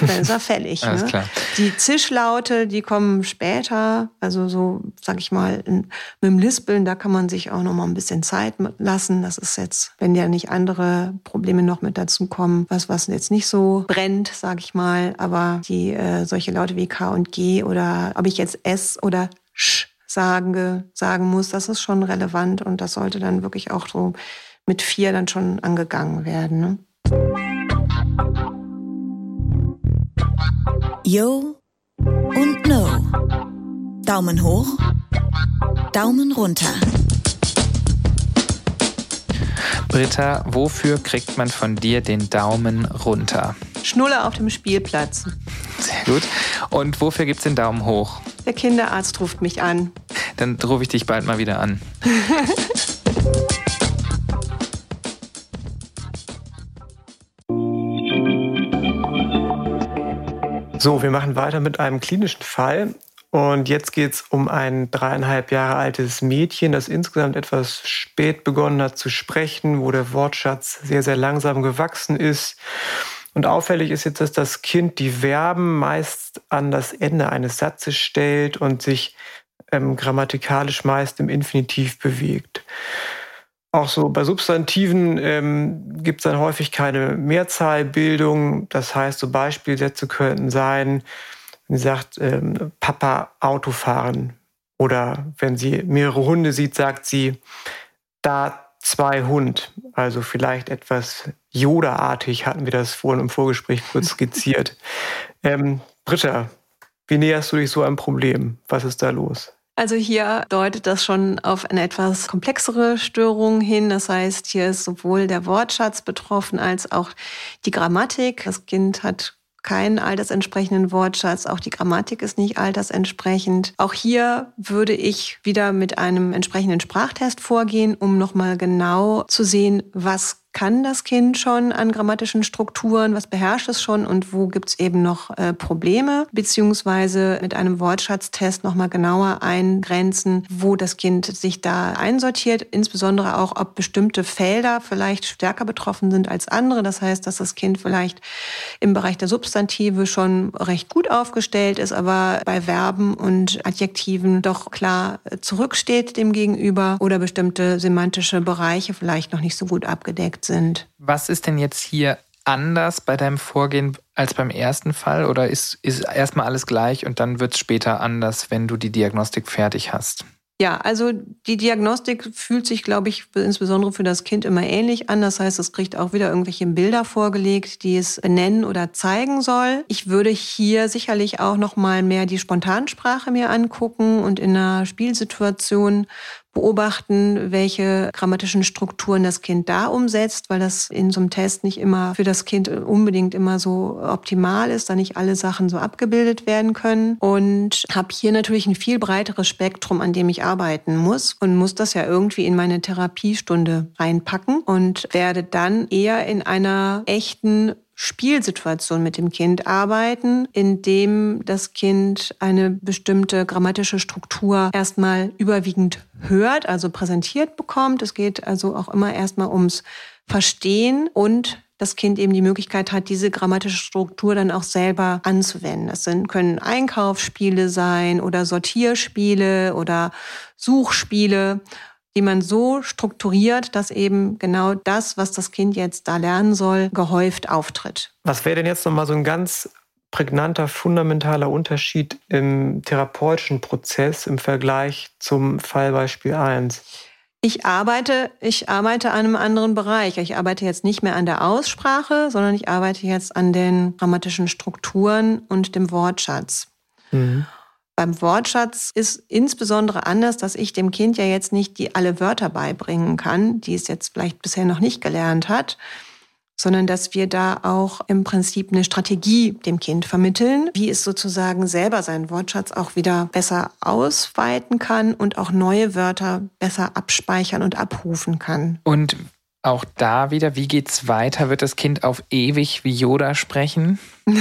Dann ist er fällig. Alles ne? klar. Die Zischlaute, die kommen später, also so, sag ich mal, in, mit dem Lispeln, da kann man sich auch noch mal ein bisschen Zeit lassen. Das ist jetzt, wenn ja nicht andere Probleme noch mit dazu kommen, was, was jetzt nicht so brennt, sag ich mal. Aber die äh, solche Laute wie K und G oder ob ich jetzt S oder Sch sagen, sagen muss, das ist schon relevant und das sollte dann wirklich auch so mit vier dann schon angegangen werden. Ne? Yo und No. Daumen hoch, Daumen runter. Britta, wofür kriegt man von dir den Daumen runter? Schnuller auf dem Spielplatz. Sehr gut. Und wofür gibt es den Daumen hoch? Der Kinderarzt ruft mich an. Dann rufe ich dich bald mal wieder an. So, wir machen weiter mit einem klinischen Fall. Und jetzt geht es um ein dreieinhalb Jahre altes Mädchen, das insgesamt etwas spät begonnen hat zu sprechen, wo der Wortschatz sehr, sehr langsam gewachsen ist Und auffällig ist jetzt, dass das Kind die Verben meist an das Ende eines Satzes stellt und sich ähm, grammatikalisch meist im Infinitiv bewegt. Auch so bei Substantiven ähm, gibt es dann häufig keine Mehrzahlbildung. Das heißt, so Beispielsätze könnten sein, wenn sie sagt, ähm, Papa Auto fahren. Oder wenn sie mehrere Hunde sieht, sagt sie, da zwei Hund. Also vielleicht etwas Yoda-artig hatten wir das vorhin im Vorgespräch kurz skizziert. ähm, Britta, wie näherst du dich so einem Problem? Was ist da los? Also hier deutet das schon auf eine etwas komplexere Störung hin. Das heißt, hier ist sowohl der Wortschatz betroffen als auch die Grammatik. Das Kind hat keinen altersentsprechenden Wortschatz. Auch die Grammatik ist nicht altersentsprechend. Auch hier würde ich wieder mit einem entsprechenden Sprachtest vorgehen, um nochmal genau zu sehen, was kann das Kind schon an grammatischen Strukturen, was beherrscht es schon? Und wo gibt es eben noch äh, Probleme, beziehungsweise mit einem Wortschatztest nochmal genauer eingrenzen, wo das Kind sich da einsortiert, insbesondere auch, ob bestimmte Felder vielleicht stärker betroffen sind als andere. Das heißt, dass das Kind vielleicht im Bereich der Substantive schon recht gut aufgestellt ist, aber bei Verben und Adjektiven doch klar zurücksteht dem gegenüber oder bestimmte semantische Bereiche vielleicht noch nicht so gut abgedeckt abgedeckt sind. Was ist denn jetzt hier anders bei deinem Vorgehen als beim ersten Fall oder ist, ist erstmal alles gleich und dann wird es später anders, wenn du die Diagnostik fertig hast? Ja, also die Diagnostik fühlt sich, glaube ich, insbesondere für das Kind immer ähnlich an. Das heißt, es kriegt auch wieder irgendwelche Bilder vorgelegt, die es benennen oder zeigen soll. Ich würde hier sicherlich auch noch mal mehr die Spontansprache mir angucken und in einer Spielsituation beobachten, welche grammatischen Strukturen das Kind da umsetzt, weil das in so einem Test nicht immer für das Kind unbedingt immer so optimal ist, da nicht alle Sachen so abgebildet werden können. Und habe hier natürlich ein viel breiteres Spektrum, an dem ich arbeiten muss und muss das ja irgendwie in meine Therapiestunde reinpacken und werde dann eher in einer echten Spielsituation mit dem Kind arbeiten, indem das Kind eine bestimmte grammatische Struktur erstmal überwiegend hört, also präsentiert bekommt. Es geht also auch immer erstmal ums Verstehen und das Kind eben die Möglichkeit hat, diese grammatische Struktur dann auch selber anzuwenden. Das sind, können Einkaufsspiele sein oder Sortierspiele oder Suchspiele die man so strukturiert, dass eben genau das, was das Kind jetzt da lernen soll, gehäuft auftritt. Was wäre denn jetzt nochmal so ein ganz prägnanter, fundamentaler Unterschied im therapeutischen Prozess im Vergleich zum Fallbeispiel 1? Ich arbeite, ich arbeite an einem anderen Bereich. Ich arbeite jetzt nicht mehr an der Aussprache, sondern ich arbeite jetzt an den grammatischen Strukturen und dem Wortschatz. Mhm. Beim Wortschatz ist insbesondere anders, dass ich dem Kind ja jetzt nicht die alle Wörter beibringen kann, die es jetzt vielleicht bisher noch nicht gelernt hat, sondern dass wir da auch im Prinzip eine Strategie dem Kind vermitteln, wie es sozusagen selber seinen Wortschatz auch wieder besser ausweiten kann und auch neue Wörter besser abspeichern und abrufen kann. Und auch da wieder, wie geht's weiter? Wird das Kind auf ewig wie Yoda sprechen?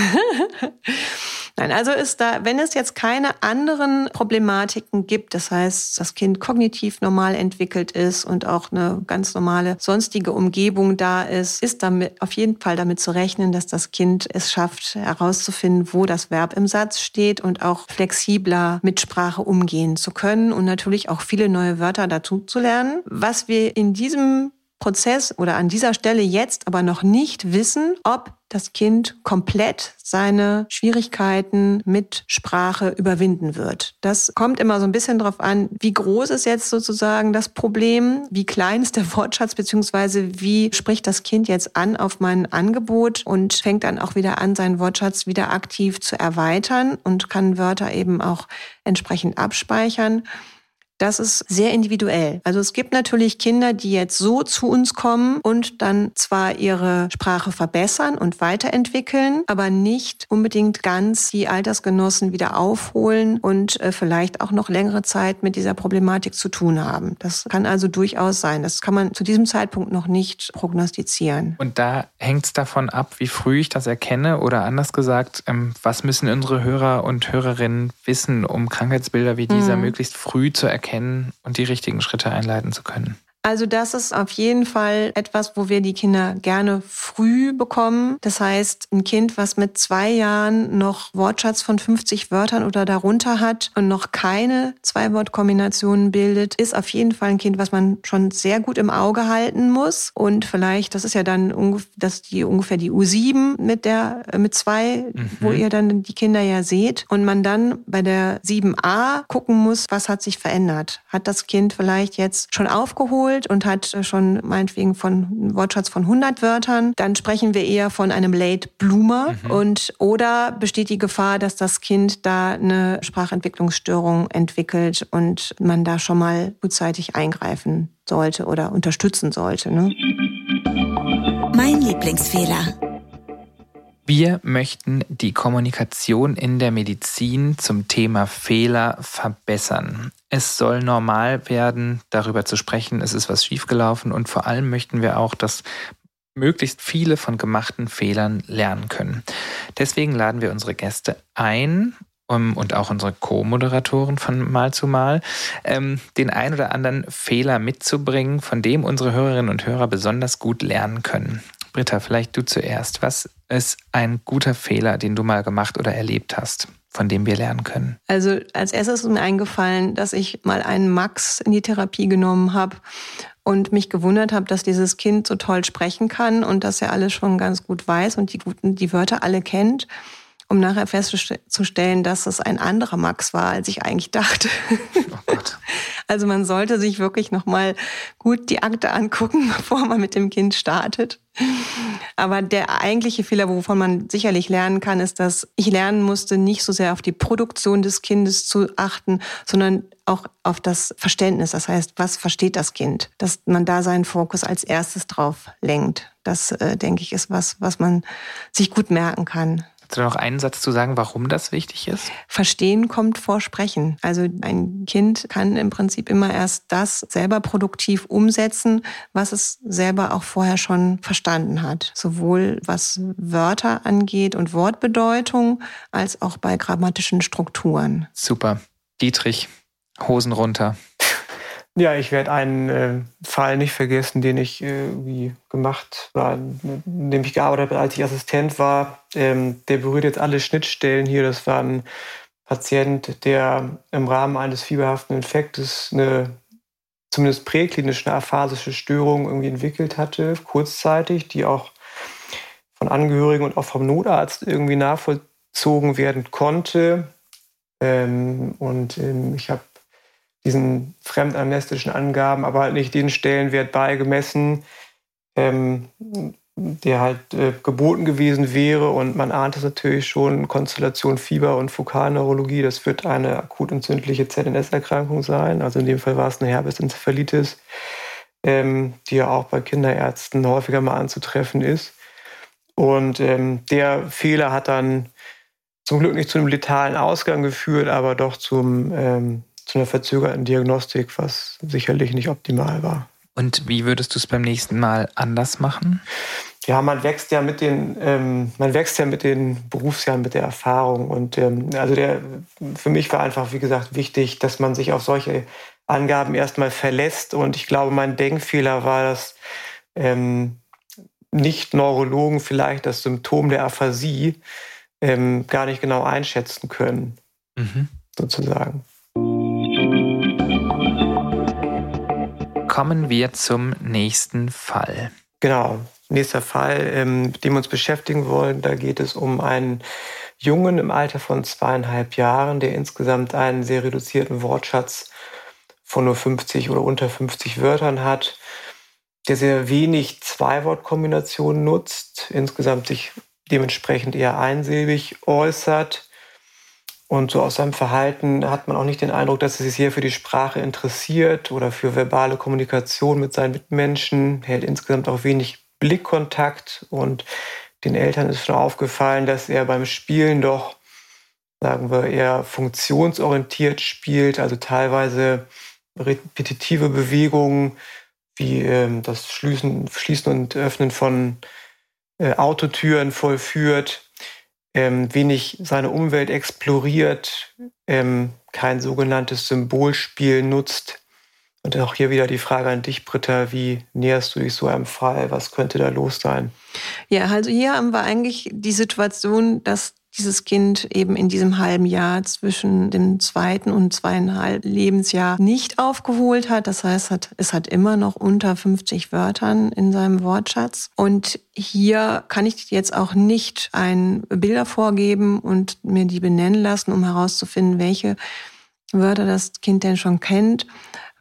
Nein, also ist da, wenn es jetzt keine anderen Problematiken gibt, das heißt, das Kind kognitiv normal entwickelt ist und auch eine ganz normale sonstige Umgebung da ist, ist damit auf jeden Fall damit zu rechnen, dass das Kind es schafft, herauszufinden, wo das Verb im Satz steht und auch flexibler mit Sprache umgehen zu können und natürlich auch viele neue Wörter dazu zu lernen. Was wir in diesem Prozess oder an dieser Stelle jetzt aber noch nicht wissen, ob das Kind komplett seine Schwierigkeiten mit Sprache überwinden wird. Das kommt immer so ein bisschen darauf an, wie groß ist jetzt sozusagen das Problem, wie klein ist der Wortschatz, beziehungsweise wie spricht das Kind jetzt an auf mein Angebot und fängt dann auch wieder an, seinen Wortschatz wieder aktiv zu erweitern und kann Wörter eben auch entsprechend abspeichern. Das ist sehr individuell. Also es gibt natürlich Kinder, die jetzt so zu uns kommen und dann zwar ihre Sprache verbessern und weiterentwickeln, aber nicht unbedingt ganz die Altersgenossen wieder aufholen und äh, vielleicht auch noch längere Zeit mit dieser Problematik zu tun haben. Das kann also durchaus sein. Das kann man zu diesem Zeitpunkt noch nicht prognostizieren. Und da hängt es davon ab, wie früh ich das erkenne oder anders gesagt, ähm, was müssen unsere Hörer und Hörerinnen wissen, um Krankheitsbilder wie dieser mhm. möglichst früh zu erkennen? Erkennen und die richtigen Schritte einleiten zu können? Also das ist auf jeden Fall etwas, wo wir die Kinder gerne früh bekommen. Das heißt, ein Kind, was mit zwei Jahren noch Wortschatz von 50 Wörtern oder darunter hat und noch keine Zwei-Wort-Kombinationen bildet, ist auf jeden Fall ein Kind, was man schon sehr gut im Auge halten muss. Und vielleicht, das ist ja dann das die, ungefähr die U7 mit der mit zwei, mhm. wo ihr dann die Kinder ja seht. Und man dann bei der 7a gucken muss, was hat sich verändert. Hat das Kind vielleicht jetzt schon aufgeholt? Geholt und hat schon meinetwegen von Wortschatz von 100 Wörtern, dann sprechen wir eher von einem Late Bloomer mhm. und oder besteht die Gefahr, dass das Kind da eine Sprachentwicklungsstörung entwickelt und man da schon mal gutzeitig eingreifen sollte oder unterstützen sollte. Ne? Mein Lieblingsfehler. Wir möchten die Kommunikation in der Medizin zum Thema Fehler verbessern. Es soll normal werden, darüber zu sprechen, es ist was schiefgelaufen und vor allem möchten wir auch, dass möglichst viele von gemachten Fehlern lernen können. Deswegen laden wir unsere Gäste ein, und auch unsere Co-Moderatoren von Mal zu Mal, ähm, den ein oder anderen Fehler mitzubringen, von dem unsere Hörerinnen und Hörer besonders gut lernen können. Britta, vielleicht du zuerst. Was ist ein guter Fehler, den du mal gemacht oder erlebt hast? von dem wir lernen können? Also als erstes ist mir eingefallen, dass ich mal einen Max in die Therapie genommen habe und mich gewundert habe, dass dieses Kind so toll sprechen kann und dass er alles schon ganz gut weiß und die guten die Wörter alle kennt, um nachher festzustellen, dass es ein anderer Max war, als ich eigentlich dachte. Oh. Also man sollte sich wirklich noch mal gut die Akte angucken, bevor man mit dem Kind startet. Aber der eigentliche Fehler, wovon man sicherlich lernen kann, ist, dass ich lernen musste, nicht so sehr auf die Produktion des Kindes zu achten, sondern auch auf das Verständnis. Das heißt, was versteht das Kind? Dass man da seinen Fokus als erstes drauf lenkt. Das, äh, denke ich, ist was, was man sich gut merken kann. Kannst du noch einen Satz zu sagen, warum das wichtig ist? Verstehen kommt vor Sprechen. Also ein Kind kann im Prinzip immer erst das selber produktiv umsetzen, was es selber auch vorher schon verstanden hat. Sowohl was Wörter angeht und Wortbedeutung, als auch bei grammatischen Strukturen. Super. Dietrich, Hosen runter. Ja, ich werde einen äh, Fall nicht vergessen, den ich äh, gemacht war, in dem ich gearbeitet habe, als ich Assistent war. Ähm, der berührt jetzt alle Schnittstellen hier. Das war ein Patient, der im Rahmen eines fieberhaften Infektes eine zumindest präklinisch eine aphasische Störung irgendwie entwickelt hatte, kurzzeitig, die auch von Angehörigen und auch vom Notarzt irgendwie nachvollzogen werden konnte. Ähm, und ähm, ich habe diesen fremdamnestischen Angaben, aber halt nicht den Stellenwert beigemessen, ähm, der halt äh, geboten gewesen wäre. Und man ahnt es natürlich schon, Konstellation Fieber und Fokalneurologie, das wird eine akut entzündliche ZNS-Erkrankung sein. Also in dem Fall war es eine Herpesenzephalitis, ähm, die ja auch bei Kinderärzten häufiger mal anzutreffen ist. Und ähm, der Fehler hat dann zum Glück nicht zu einem letalen Ausgang geführt, aber doch zum ähm, zu einer verzögerten Diagnostik, was sicherlich nicht optimal war. Und wie würdest du es beim nächsten Mal anders machen? Ja, man wächst ja mit den, ähm, man wächst ja mit den Berufsjahren, mit der Erfahrung. Und ähm, also der, für mich war einfach, wie gesagt, wichtig, dass man sich auf solche Angaben erstmal verlässt. Und ich glaube, mein Denkfehler war, dass ähm, Nicht-Neurologen vielleicht das Symptom der Aphasie ähm, gar nicht genau einschätzen können, mhm. sozusagen. Kommen wir zum nächsten Fall. Genau, nächster Fall, ähm, mit dem wir uns beschäftigen wollen. Da geht es um einen Jungen im Alter von zweieinhalb Jahren, der insgesamt einen sehr reduzierten Wortschatz von nur 50 oder unter 50 Wörtern hat, der sehr wenig Zwei-Wort-Kombinationen nutzt, insgesamt sich dementsprechend eher einsilbig äußert und so aus seinem Verhalten hat man auch nicht den Eindruck, dass er sich sehr für die Sprache interessiert oder für verbale Kommunikation mit seinen Mitmenschen. Er hält insgesamt auch wenig Blickkontakt. Und den Eltern ist schon aufgefallen, dass er beim Spielen doch, sagen wir, eher funktionsorientiert spielt, also teilweise repetitive Bewegungen wie ähm, das Schließen, Schließen und Öffnen von äh, Autotüren vollführt ähm, wenig seine Umwelt exploriert, ähm, kein sogenanntes Symbolspiel nutzt Und auch hier wieder die Frage an dich, Britta, wie näherst du dich so einem Fall? Was könnte da los sein? Ja, also hier haben wir eigentlich die Situation, dass dieses Kind eben in diesem halben Jahr zwischen dem zweiten und zweieinhalb Lebensjahr nicht aufgeholt hat. Das heißt, es hat immer noch unter 50 Wörtern in seinem Wortschatz. Und hier kann ich jetzt auch nicht ein Bilder vorgeben und mir die benennen lassen, um herauszufinden, welche Wörter das Kind denn schon kennt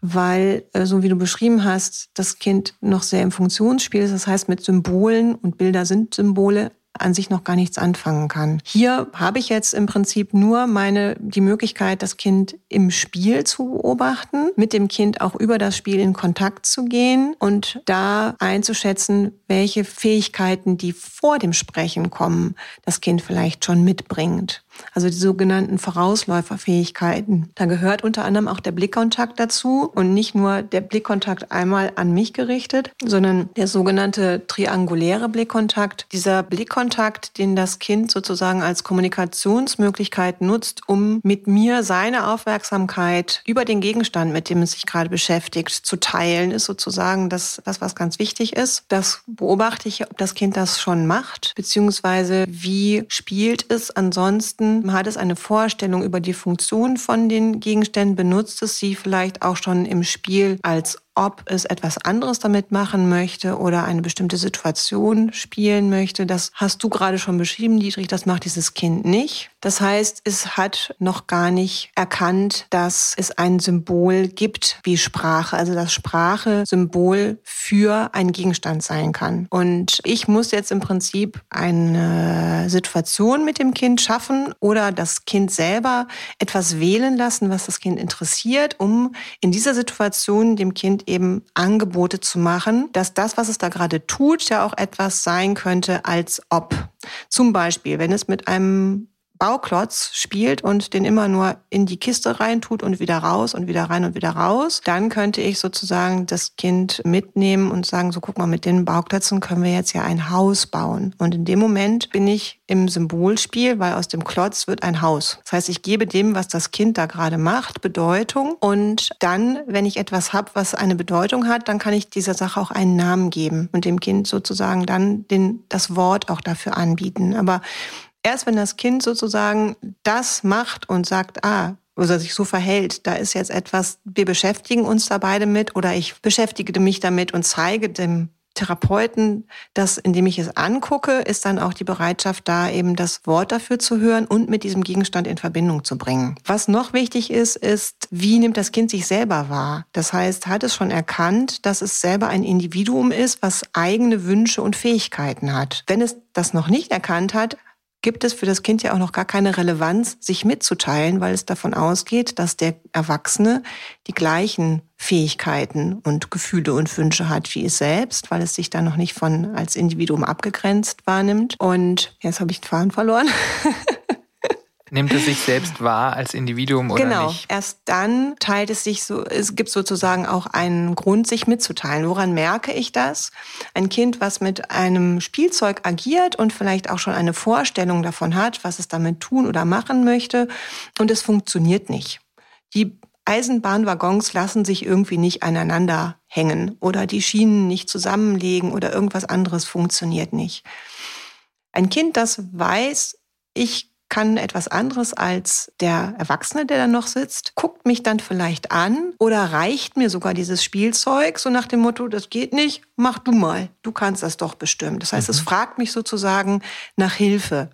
weil, äh, so wie du beschrieben hast, das Kind noch sehr im Funktionsspiel ist. Das heißt, mit Symbolen und Bilder sind Symbole an sich noch gar nichts anfangen kann. Hier habe ich jetzt im Prinzip nur meine, die Möglichkeit, das Kind im Spiel zu beobachten, mit dem Kind auch über das Spiel in Kontakt zu gehen und da einzuschätzen, welche Fähigkeiten, die vor dem Sprechen kommen, das Kind vielleicht schon mitbringt also die sogenannten Vorausläuferfähigkeiten. Da gehört unter anderem auch der Blickkontakt dazu und nicht nur der Blickkontakt einmal an mich gerichtet, sondern der sogenannte trianguläre Blickkontakt. Dieser Blickkontakt, den das Kind sozusagen als Kommunikationsmöglichkeit nutzt, um mit mir seine Aufmerksamkeit über den Gegenstand, mit dem es sich gerade beschäftigt, zu teilen, ist sozusagen das, das was ganz wichtig ist. Das beobachte ich, ob das Kind das schon macht, beziehungsweise wie spielt es ansonsten man hat es eine Vorstellung über die Funktion von den Gegenständen, benutzt es sie vielleicht auch schon im Spiel als ob es etwas anderes damit machen möchte oder eine bestimmte Situation spielen möchte. Das hast du gerade schon beschrieben, Dietrich, das macht dieses Kind nicht. Das heißt, es hat noch gar nicht erkannt, dass es ein Symbol gibt wie Sprache, also dass Sprache Symbol für einen Gegenstand sein kann. Und ich muss jetzt im Prinzip eine Situation mit dem Kind schaffen oder das Kind selber etwas wählen lassen, was das Kind interessiert, um in dieser Situation dem Kind eben Angebote zu machen, dass das, was es da gerade tut, ja auch etwas sein könnte, als ob. Zum Beispiel, wenn es mit einem Bauklotz spielt und den immer nur in die Kiste reintut und wieder raus und wieder rein und wieder raus, dann könnte ich sozusagen das Kind mitnehmen und sagen, so guck mal, mit den Bauklötzen können wir jetzt ja ein Haus bauen. Und in dem Moment bin ich im Symbolspiel, weil aus dem Klotz wird ein Haus. Das heißt, ich gebe dem, was das Kind da gerade macht, Bedeutung. Und dann, wenn ich etwas habe, was eine Bedeutung hat, dann kann ich dieser Sache auch einen Namen geben und dem Kind sozusagen dann den, das Wort auch dafür anbieten. Aber erst wenn das Kind sozusagen das macht und sagt, ah, oder sich so verhält, da ist jetzt etwas, wir beschäftigen uns da beide mit oder ich beschäftige mich damit und zeige dem Therapeuten, dass indem ich es angucke, ist dann auch die Bereitschaft da, eben das Wort dafür zu hören und mit diesem Gegenstand in Verbindung zu bringen. Was noch wichtig ist, ist, wie nimmt das Kind sich selber wahr? Das heißt, hat es schon erkannt, dass es selber ein Individuum ist, was eigene Wünsche und Fähigkeiten hat. Wenn es das noch nicht erkannt hat, gibt es für das Kind ja auch noch gar keine Relevanz, sich mitzuteilen, weil es davon ausgeht, dass der Erwachsene die gleichen Fähigkeiten und Gefühle und Wünsche hat wie es selbst, weil es sich dann noch nicht von als Individuum abgegrenzt wahrnimmt. Und jetzt habe ich den Faden verloren. Nimmt es sich selbst wahr als Individuum oder genau. nicht? Genau. Erst dann teilt es sich so, es gibt sozusagen auch einen Grund, sich mitzuteilen. Woran merke ich das? Ein Kind, was mit einem Spielzeug agiert und vielleicht auch schon eine Vorstellung davon hat, was es damit tun oder machen möchte und es funktioniert nicht. Die Eisenbahnwaggons lassen sich irgendwie nicht aneinander hängen oder die Schienen nicht zusammenlegen oder irgendwas anderes funktioniert nicht. Ein Kind, das weiß, ich kann etwas anderes als der Erwachsene, der da noch sitzt, guckt mich dann vielleicht an oder reicht mir sogar dieses Spielzeug, so nach dem Motto, das geht nicht, mach du mal, du kannst das doch bestimmen. Das heißt, mhm. es fragt mich sozusagen nach Hilfe.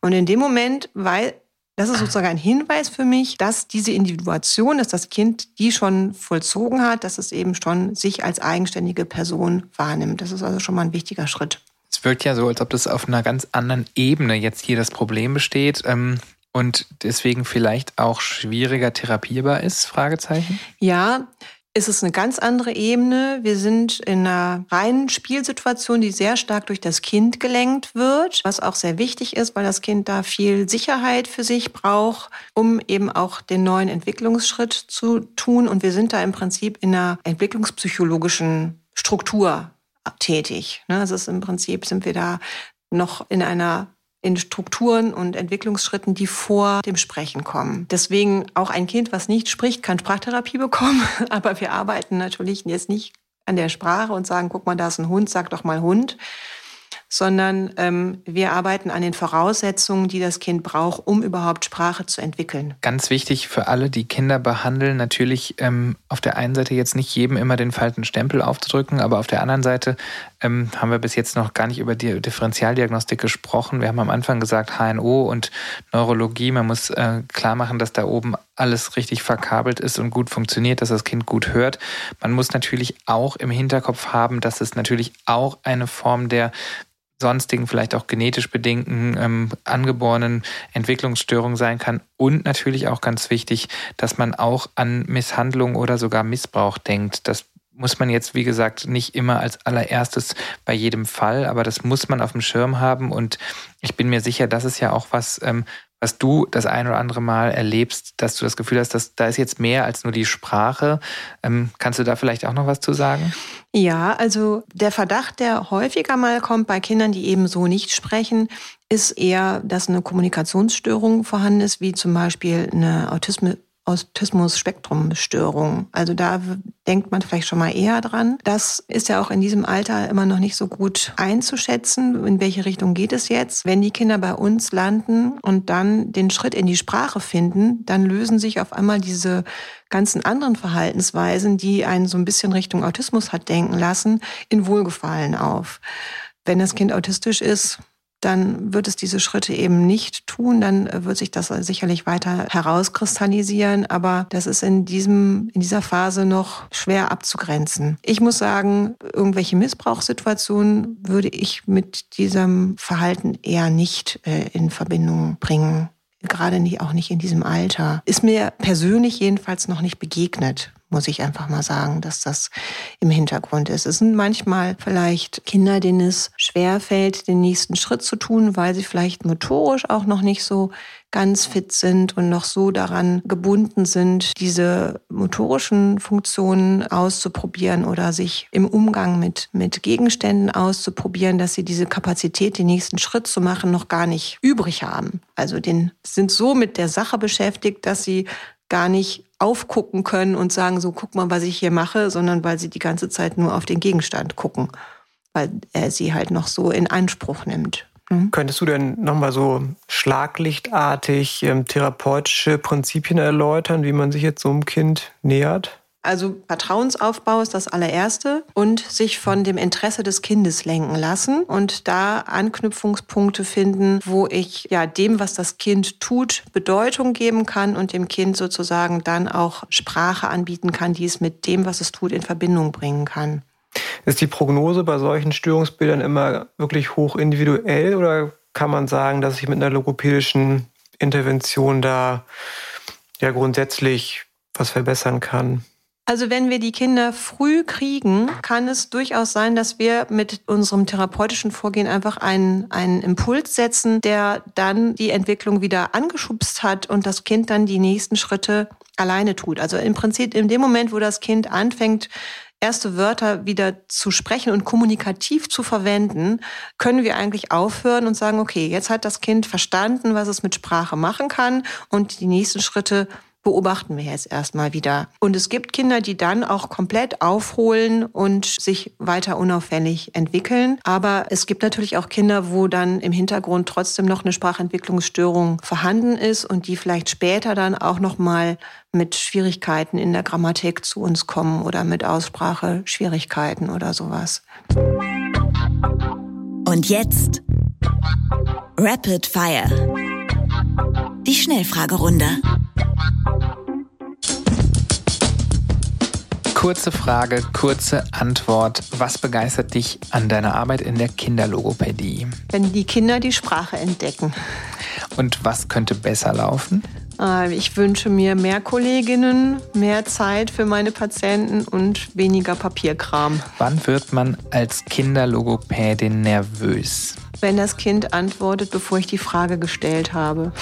Und in dem Moment, weil das ist sozusagen ein Hinweis für mich, dass diese Individuation, dass das Kind die schon vollzogen hat, dass es eben schon sich als eigenständige Person wahrnimmt. Das ist also schon mal ein wichtiger Schritt. Es wirkt ja so, als ob das auf einer ganz anderen Ebene jetzt hier das Problem besteht. Ähm, und deswegen vielleicht auch schwieriger therapierbar ist? Fragezeichen. Ja, ist es eine ganz andere Ebene. Wir sind in einer reinen Spielsituation, die sehr stark durch das Kind gelenkt wird, was auch sehr wichtig ist, weil das Kind da viel Sicherheit für sich braucht, um eben auch den neuen Entwicklungsschritt zu tun. Und wir sind da im Prinzip in einer entwicklungspsychologischen Struktur tätig. Ne? Also ist im Prinzip sind wir da noch in einer in Strukturen und Entwicklungsschritten, die vor dem Sprechen kommen. Deswegen auch ein Kind, was nicht spricht, kann Sprachtherapie bekommen. Aber wir arbeiten natürlich jetzt nicht an der Sprache und sagen, guck mal, da ist ein Hund, sag doch mal Hund, sondern ähm, wir arbeiten an den Voraussetzungen, die das Kind braucht, um überhaupt Sprache zu entwickeln. Ganz wichtig für alle, die Kinder behandeln, natürlich ähm, auf der einen Seite jetzt nicht jedem immer den falschen Stempel aufzudrücken, aber auf der anderen Seite ähm, haben wir bis jetzt noch gar nicht über die Differentialdiagnostik gesprochen. Wir haben am Anfang gesagt HNO und Neurologie. Man muss äh, klar machen, dass da oben alles richtig verkabelt ist und gut funktioniert, dass das Kind gut hört. Man muss natürlich auch im Hinterkopf haben, dass es natürlich auch eine Form der sonstigen, vielleicht auch genetisch bedingten, ähm, angeborenen Entwicklungsstörungen sein kann. Und natürlich auch ganz wichtig, dass man auch an Misshandlung oder sogar Missbrauch denkt. Das muss man jetzt, wie gesagt, nicht immer als allererstes bei jedem Fall, aber das muss man auf dem Schirm haben. Und ich bin mir sicher, das ist ja auch was, ähm, was du das ein oder andere Mal erlebst, dass du das Gefühl hast, dass da ist jetzt mehr als nur die Sprache. Ähm, kannst du da vielleicht auch noch was zu sagen? Ja, also der Verdacht, der häufiger mal kommt bei Kindern, die eben so nicht sprechen, ist eher, dass eine Kommunikationsstörung vorhanden ist, wie zum Beispiel eine Autismus Autismus-Spektrum-Störung. Also da denkt man vielleicht schon mal eher dran. Das ist ja auch in diesem Alter immer noch nicht so gut einzuschätzen, in welche Richtung geht es jetzt. Wenn die Kinder bei uns landen und dann den Schritt in die Sprache finden, dann lösen sich auf einmal diese ganzen anderen Verhaltensweisen, die einen so ein bisschen Richtung Autismus hat denken lassen, in Wohlgefallen auf. Wenn das Kind autistisch ist, dann wird es diese Schritte eben nicht tun. Dann wird sich das sicherlich weiter herauskristallisieren. Aber das ist in diesem, in dieser Phase noch schwer abzugrenzen. Ich muss sagen, irgendwelche Missbrauchssituationen würde ich mit diesem Verhalten eher nicht äh, in Verbindung bringen. Gerade nicht, auch nicht in diesem Alter. Ist mir persönlich jedenfalls noch nicht begegnet muss ich einfach mal sagen, dass das im Hintergrund ist. Es sind manchmal vielleicht Kinder, denen es schwer fällt, den nächsten Schritt zu tun, weil sie vielleicht motorisch auch noch nicht so ganz fit sind und noch so daran gebunden sind, diese motorischen Funktionen auszuprobieren oder sich im Umgang mit, mit Gegenständen auszuprobieren, dass sie diese Kapazität, den nächsten Schritt zu machen, noch gar nicht übrig haben. Also den sind so mit der Sache beschäftigt, dass sie gar nicht aufgucken können und sagen, so guck mal, was ich hier mache, sondern weil sie die ganze Zeit nur auf den Gegenstand gucken, weil er sie halt noch so in Anspruch nimmt. Mhm. Könntest du denn nochmal so schlaglichtartig ähm, therapeutische Prinzipien erläutern, wie man sich jetzt so einem Kind nähert? Also Vertrauensaufbau ist das allererste und sich von dem Interesse des Kindes lenken lassen und da Anknüpfungspunkte finden, wo ich ja dem, was das Kind tut, Bedeutung geben kann und dem Kind sozusagen dann auch Sprache anbieten kann, die es mit dem, was es tut, in Verbindung bringen kann. Ist die Prognose bei solchen Störungsbildern immer wirklich hoch individuell oder kann man sagen, dass ich mit einer logopädischen Intervention da ja grundsätzlich was verbessern kann? Also wenn wir die Kinder früh kriegen, kann es durchaus sein, dass wir mit unserem therapeutischen Vorgehen einfach einen, einen Impuls setzen, der dann die Entwicklung wieder angeschubst hat und das Kind dann die nächsten Schritte alleine tut. Also im Prinzip in dem Moment, wo das Kind anfängt, erste Wörter wieder zu sprechen und kommunikativ zu verwenden, können wir eigentlich aufhören und sagen, okay, jetzt hat das Kind verstanden, was es mit Sprache machen kann und die nächsten Schritte beobachten wir jetzt erstmal wieder. Und es gibt Kinder, die dann auch komplett aufholen und sich weiter unauffällig entwickeln. Aber es gibt natürlich auch Kinder, wo dann im Hintergrund trotzdem noch eine Sprachentwicklungsstörung vorhanden ist und die vielleicht später dann auch noch mal mit Schwierigkeiten in der Grammatik zu uns kommen oder mit Ausspracheschwierigkeiten oder sowas. Und jetzt Rapid Fire. Die Schnellfragerunde. Kurze Frage, kurze Antwort. Was begeistert dich an deiner Arbeit in der Kinderlogopädie? Wenn die Kinder die Sprache entdecken. Und was könnte besser laufen? Äh, ich wünsche mir mehr Kolleginnen, mehr Zeit für meine Patienten und weniger Papierkram. Wann wird man als Kinderlogopädin nervös? Wenn das Kind antwortet, bevor ich die Frage gestellt habe.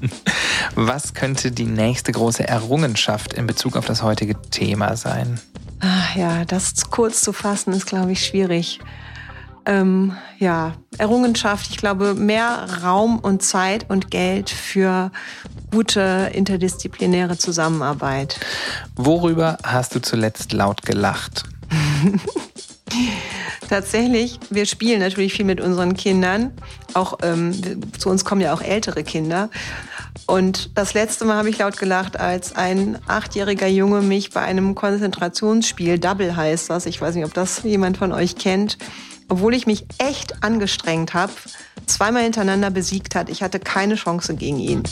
Was könnte die nächste große Errungenschaft in Bezug auf das heutige Thema sein? Ach ja, das kurz zu fassen ist, glaube ich, schwierig. Ähm, ja, Errungenschaft. Ich glaube, mehr Raum und Zeit und Geld für gute interdisziplinäre Zusammenarbeit. Worüber hast du zuletzt laut gelacht? Tatsächlich, wir spielen natürlich viel mit unseren Kindern. Auch ähm, zu uns kommen ja auch ältere Kinder. Und das letzte Mal habe ich laut gelacht, als ein achtjähriger Junge mich bei einem Konzentrationsspiel, Double heißt das, ich weiß nicht, ob das jemand von euch kennt, obwohl ich mich echt angestrengt habe, zweimal hintereinander besiegt hat. Ich hatte keine Chance gegen ihn.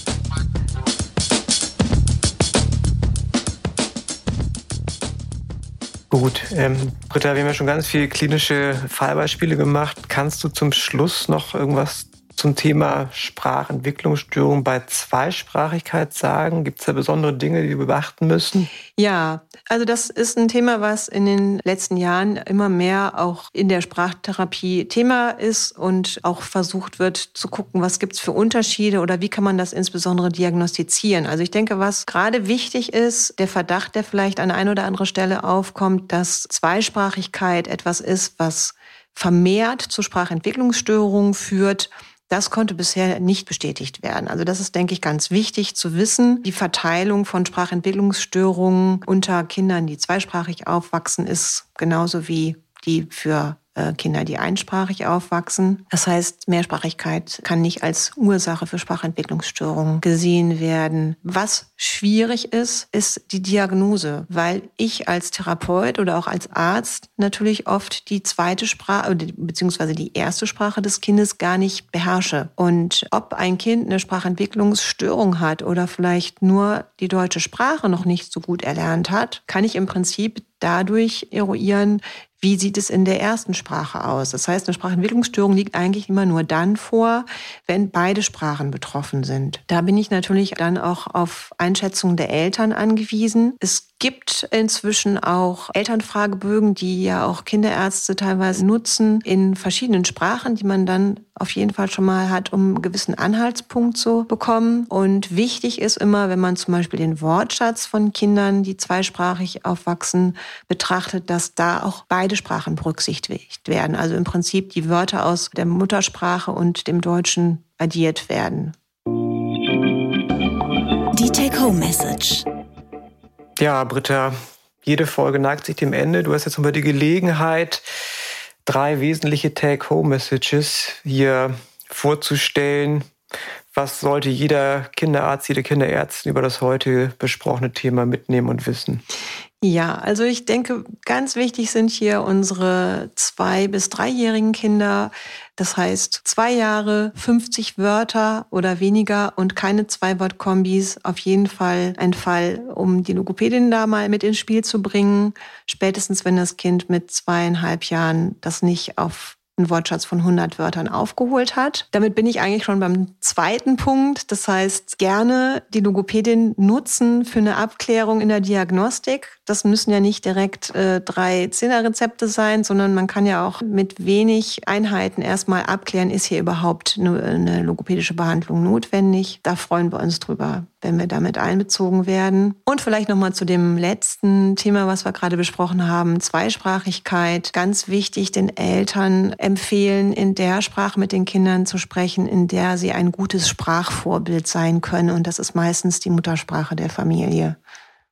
Gut, ähm, Britta, wir haben ja schon ganz viele klinische Fallbeispiele gemacht. Kannst du zum Schluss noch irgendwas zum Thema Sprachentwicklungsstörung bei Zweisprachigkeit sagen? Gibt es da besondere Dinge, die wir beachten müssen? Ja, also das ist ein Thema, was in den letzten Jahren immer mehr auch in der Sprachtherapie Thema ist und auch versucht wird zu gucken, was gibt es für Unterschiede oder wie kann man das insbesondere diagnostizieren. Also ich denke, was gerade wichtig ist, der Verdacht, der vielleicht an eine oder andere Stelle aufkommt, dass Zweisprachigkeit etwas ist, was vermehrt zu Sprachentwicklungsstörungen führt, das konnte bisher nicht bestätigt werden. Also das ist, denke ich, ganz wichtig zu wissen. Die Verteilung von Sprachentwicklungsstörungen unter Kindern, die zweisprachig aufwachsen, ist genauso wie die für Kinder, die einsprachig aufwachsen. Das heißt, Mehrsprachigkeit kann nicht als Ursache für Sprachentwicklungsstörungen gesehen werden. Was schwierig ist, ist die Diagnose, weil ich als Therapeut oder auch als Arzt natürlich oft die zweite Sprache beziehungsweise die erste Sprache des Kindes gar nicht beherrsche. Und ob ein Kind eine Sprachentwicklungsstörung hat oder vielleicht nur die deutsche Sprache noch nicht so gut erlernt hat, kann ich im Prinzip dadurch eruieren, wie sieht es in der ersten Sprache aus? Das heißt, eine Sprachentwicklungsstörung liegt eigentlich immer nur dann vor, wenn beide Sprachen betroffen sind. Da bin ich natürlich dann auch auf Einschätzungen der Eltern angewiesen. Es gibt inzwischen auch Elternfragebögen, die ja auch Kinderärzte teilweise nutzen in verschiedenen Sprachen, die man dann auf jeden Fall schon mal hat, um einen gewissen Anhaltspunkt zu bekommen. Und wichtig ist immer, wenn man zum Beispiel den Wortschatz von Kindern, die zweisprachig aufwachsen, betrachtet, dass da auch beide Sprachen berücksichtigt werden. Also im Prinzip die Wörter aus der Muttersprache und dem Deutschen addiert werden. Die Take-Home-Message. Ja, Britta, jede Folge neigt sich dem Ende. Du hast jetzt mal die Gelegenheit, drei wesentliche Take-Home-Messages hier vorzustellen. Was sollte jeder Kinderarzt, jede Kinderärztin über das heute besprochene Thema mitnehmen und wissen? Ja, also ich denke, ganz wichtig sind hier unsere zwei- bis dreijährigen Kinder. Das heißt, zwei Jahre, 50 Wörter oder weniger und keine Zwei-Wort-Kombis. Auf jeden Fall ein Fall, um die Logopädin da mal mit ins Spiel zu bringen. Spätestens, wenn das Kind mit zweieinhalb Jahren das nicht auf einen Wortschatz von 100 Wörtern aufgeholt hat. Damit bin ich eigentlich schon beim zweiten Punkt. Das heißt, gerne die Logopädin nutzen für eine Abklärung in der Diagnostik. Das müssen ja nicht direkt äh, drei Zehnerrezepte sein, sondern man kann ja auch mit wenig Einheiten erstmal abklären, ist hier überhaupt eine, eine logopädische Behandlung notwendig. Da freuen wir uns drüber, wenn wir damit einbezogen werden. Und vielleicht nochmal zu dem letzten Thema, was wir gerade besprochen haben, Zweisprachigkeit. Ganz wichtig, den Eltern empfehlen, in der Sprache mit den Kindern zu sprechen, in der sie ein gutes Sprachvorbild sein können. Und das ist meistens die Muttersprache der Familie.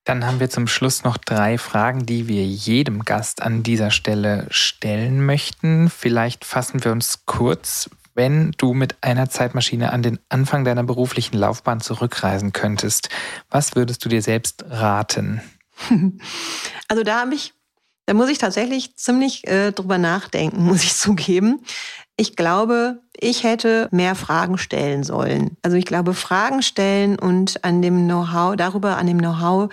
Dann haben wir zum Schluss noch drei Fragen, die wir jedem Gast an dieser Stelle stellen möchten. Vielleicht fassen wir uns kurz. Wenn du mit einer Zeitmaschine an den Anfang deiner beruflichen Laufbahn zurückreisen könntest, was würdest du dir selbst raten? Also da habe ich, da muss ich tatsächlich ziemlich äh, drüber nachdenken, muss ich zugeben. Ich glaube, ich hätte mehr Fragen stellen sollen. Also ich glaube, Fragen stellen und an dem Know-how, darüber an dem Know-how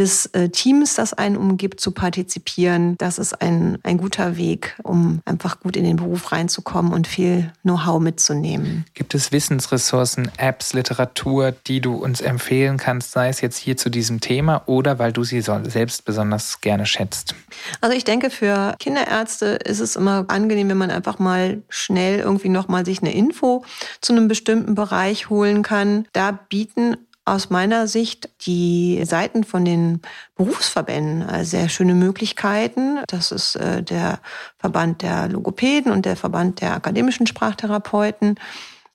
des äh, Teams, das einen umgibt, zu partizipieren. Das ist ein, ein guter Weg, um einfach gut in den Beruf reinzukommen und viel Know-how mitzunehmen. Gibt es Wissensressourcen, Apps, Literatur, die du uns empfehlen kannst, sei es jetzt hier zu diesem Thema oder weil du sie selbst besonders gerne schätzt? Also ich denke, für Kinderärzte ist es immer angenehm, wenn man einfach mal schnell irgendwie nochmal sich eine Info zu einem bestimmten Bereich holen kann. Da bieten aus meiner Sicht die Seiten von den Berufsverbänden äh, sehr schöne Möglichkeiten. Das ist äh, der Verband der Logopäden und der Verband der akademischen Sprachtherapeuten.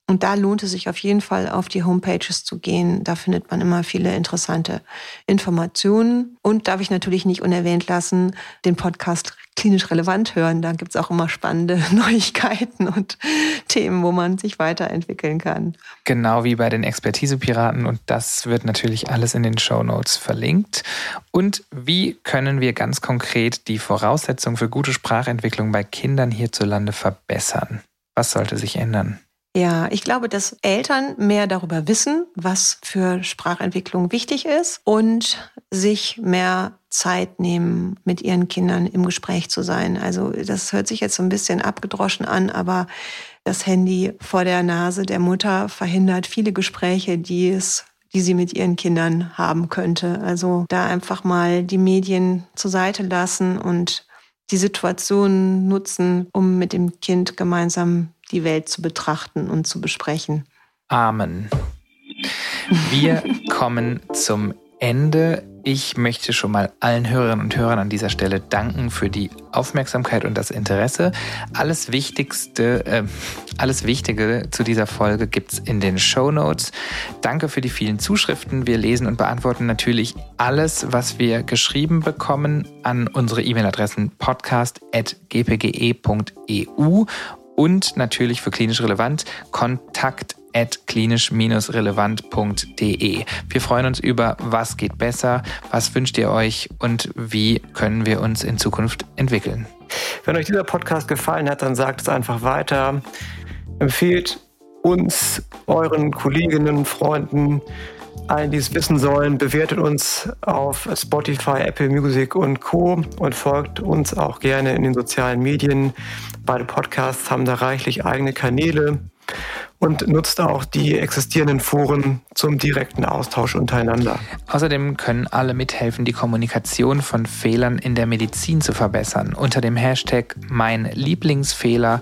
Und da lohnt es sich auf jeden Fall auf die Homepages zu gehen. Da findet man immer viele interessante Informationen. Und darf ich natürlich nicht unerwähnt lassen, den Podcast klinisch relevant hören. Da gibt's auch immer spannende Neuigkeiten und Themen, wo man sich weiterentwickeln kann. Genau wie bei den Expertisepiraten. Und das wird natürlich alles in den Show Notes verlinkt. Und wie können wir ganz konkret die Voraussetzungen für gute Sprachentwicklung bei Kindern hierzulande verbessern? Was sollte sich ändern? Ja, ich glaube, dass Eltern mehr darüber wissen, was für Sprachentwicklung wichtig ist und sich mehr Zeit nehmen, mit ihren Kindern im Gespräch zu sein. Also das hört sich jetzt so ein bisschen abgedroschen an, aber das Handy vor der Nase der Mutter verhindert viele Gespräche, die es die sie mit ihren Kindern haben könnte. Also da einfach mal die Medien zur Seite lassen und die Situation nutzen, um mit dem Kind gemeinsam die Welt zu betrachten und zu besprechen. Amen. Wir kommen zum Ende. Ich möchte schon mal allen Hörerinnen und Hörern an dieser Stelle danken für die Aufmerksamkeit und das Interesse. Alles Wichtigste, äh, alles Wichtige zu dieser Folge gibt es in den Show Notes. Danke für die vielen Zuschriften. Wir lesen und beantworten natürlich alles, was wir geschrieben bekommen, an unsere E-Mail-Adressen podcast.gpge.eu und natürlich für klinisch relevant kontakt at klinisch-relevant.de. Wir freuen uns über was geht besser, was wünscht ihr euch und wie können wir uns in Zukunft entwickeln. Wenn euch dieser Podcast gefallen hat, dann sagt es einfach weiter. Empfehlt uns, euren Kolleginnen, Freunden, allen, die es wissen sollen, bewertet uns auf Spotify, Apple Music und Co. und folgt uns auch gerne in den sozialen Medien. Beide Podcasts haben da reichlich eigene Kanäle und nutzt auch die existierenden Foren zum direkten Austausch untereinander. Außerdem können alle mithelfen, die Kommunikation von Fehlern in der Medizin zu verbessern. Unter dem Hashtag Mein Lieblingsfehler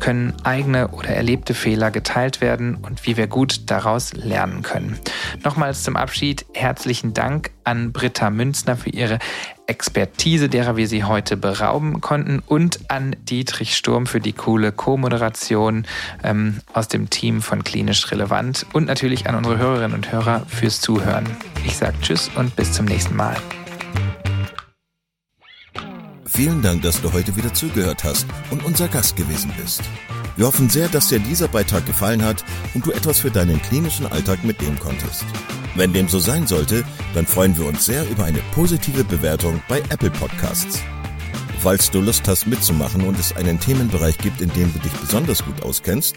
können eigene oder erlebte Fehler geteilt werden und wie wir gut daraus lernen können. Nochmals zum Abschied herzlichen Dank an Britta Münzner für ihre Expertise, derer wir sie heute berauben konnten und an Dietrich Sturm für die coole Co-Moderation ähm, aus dem Team von Klinisch Relevant und natürlich an unsere Hörerinnen und Hörer fürs Zuhören. Ich sage Tschüss und bis zum nächsten Mal. Vielen Dank, dass du heute wieder zugehört hast und unser Gast gewesen bist. Wir hoffen sehr, dass dir dieser Beitrag gefallen hat und du etwas für deinen klinischen Alltag mitnehmen konntest. Wenn dem so sein sollte, dann freuen wir uns sehr über eine positive Bewertung bei Apple Podcasts. Falls du Lust hast mitzumachen und es einen Themenbereich gibt, in dem du dich besonders gut auskennst,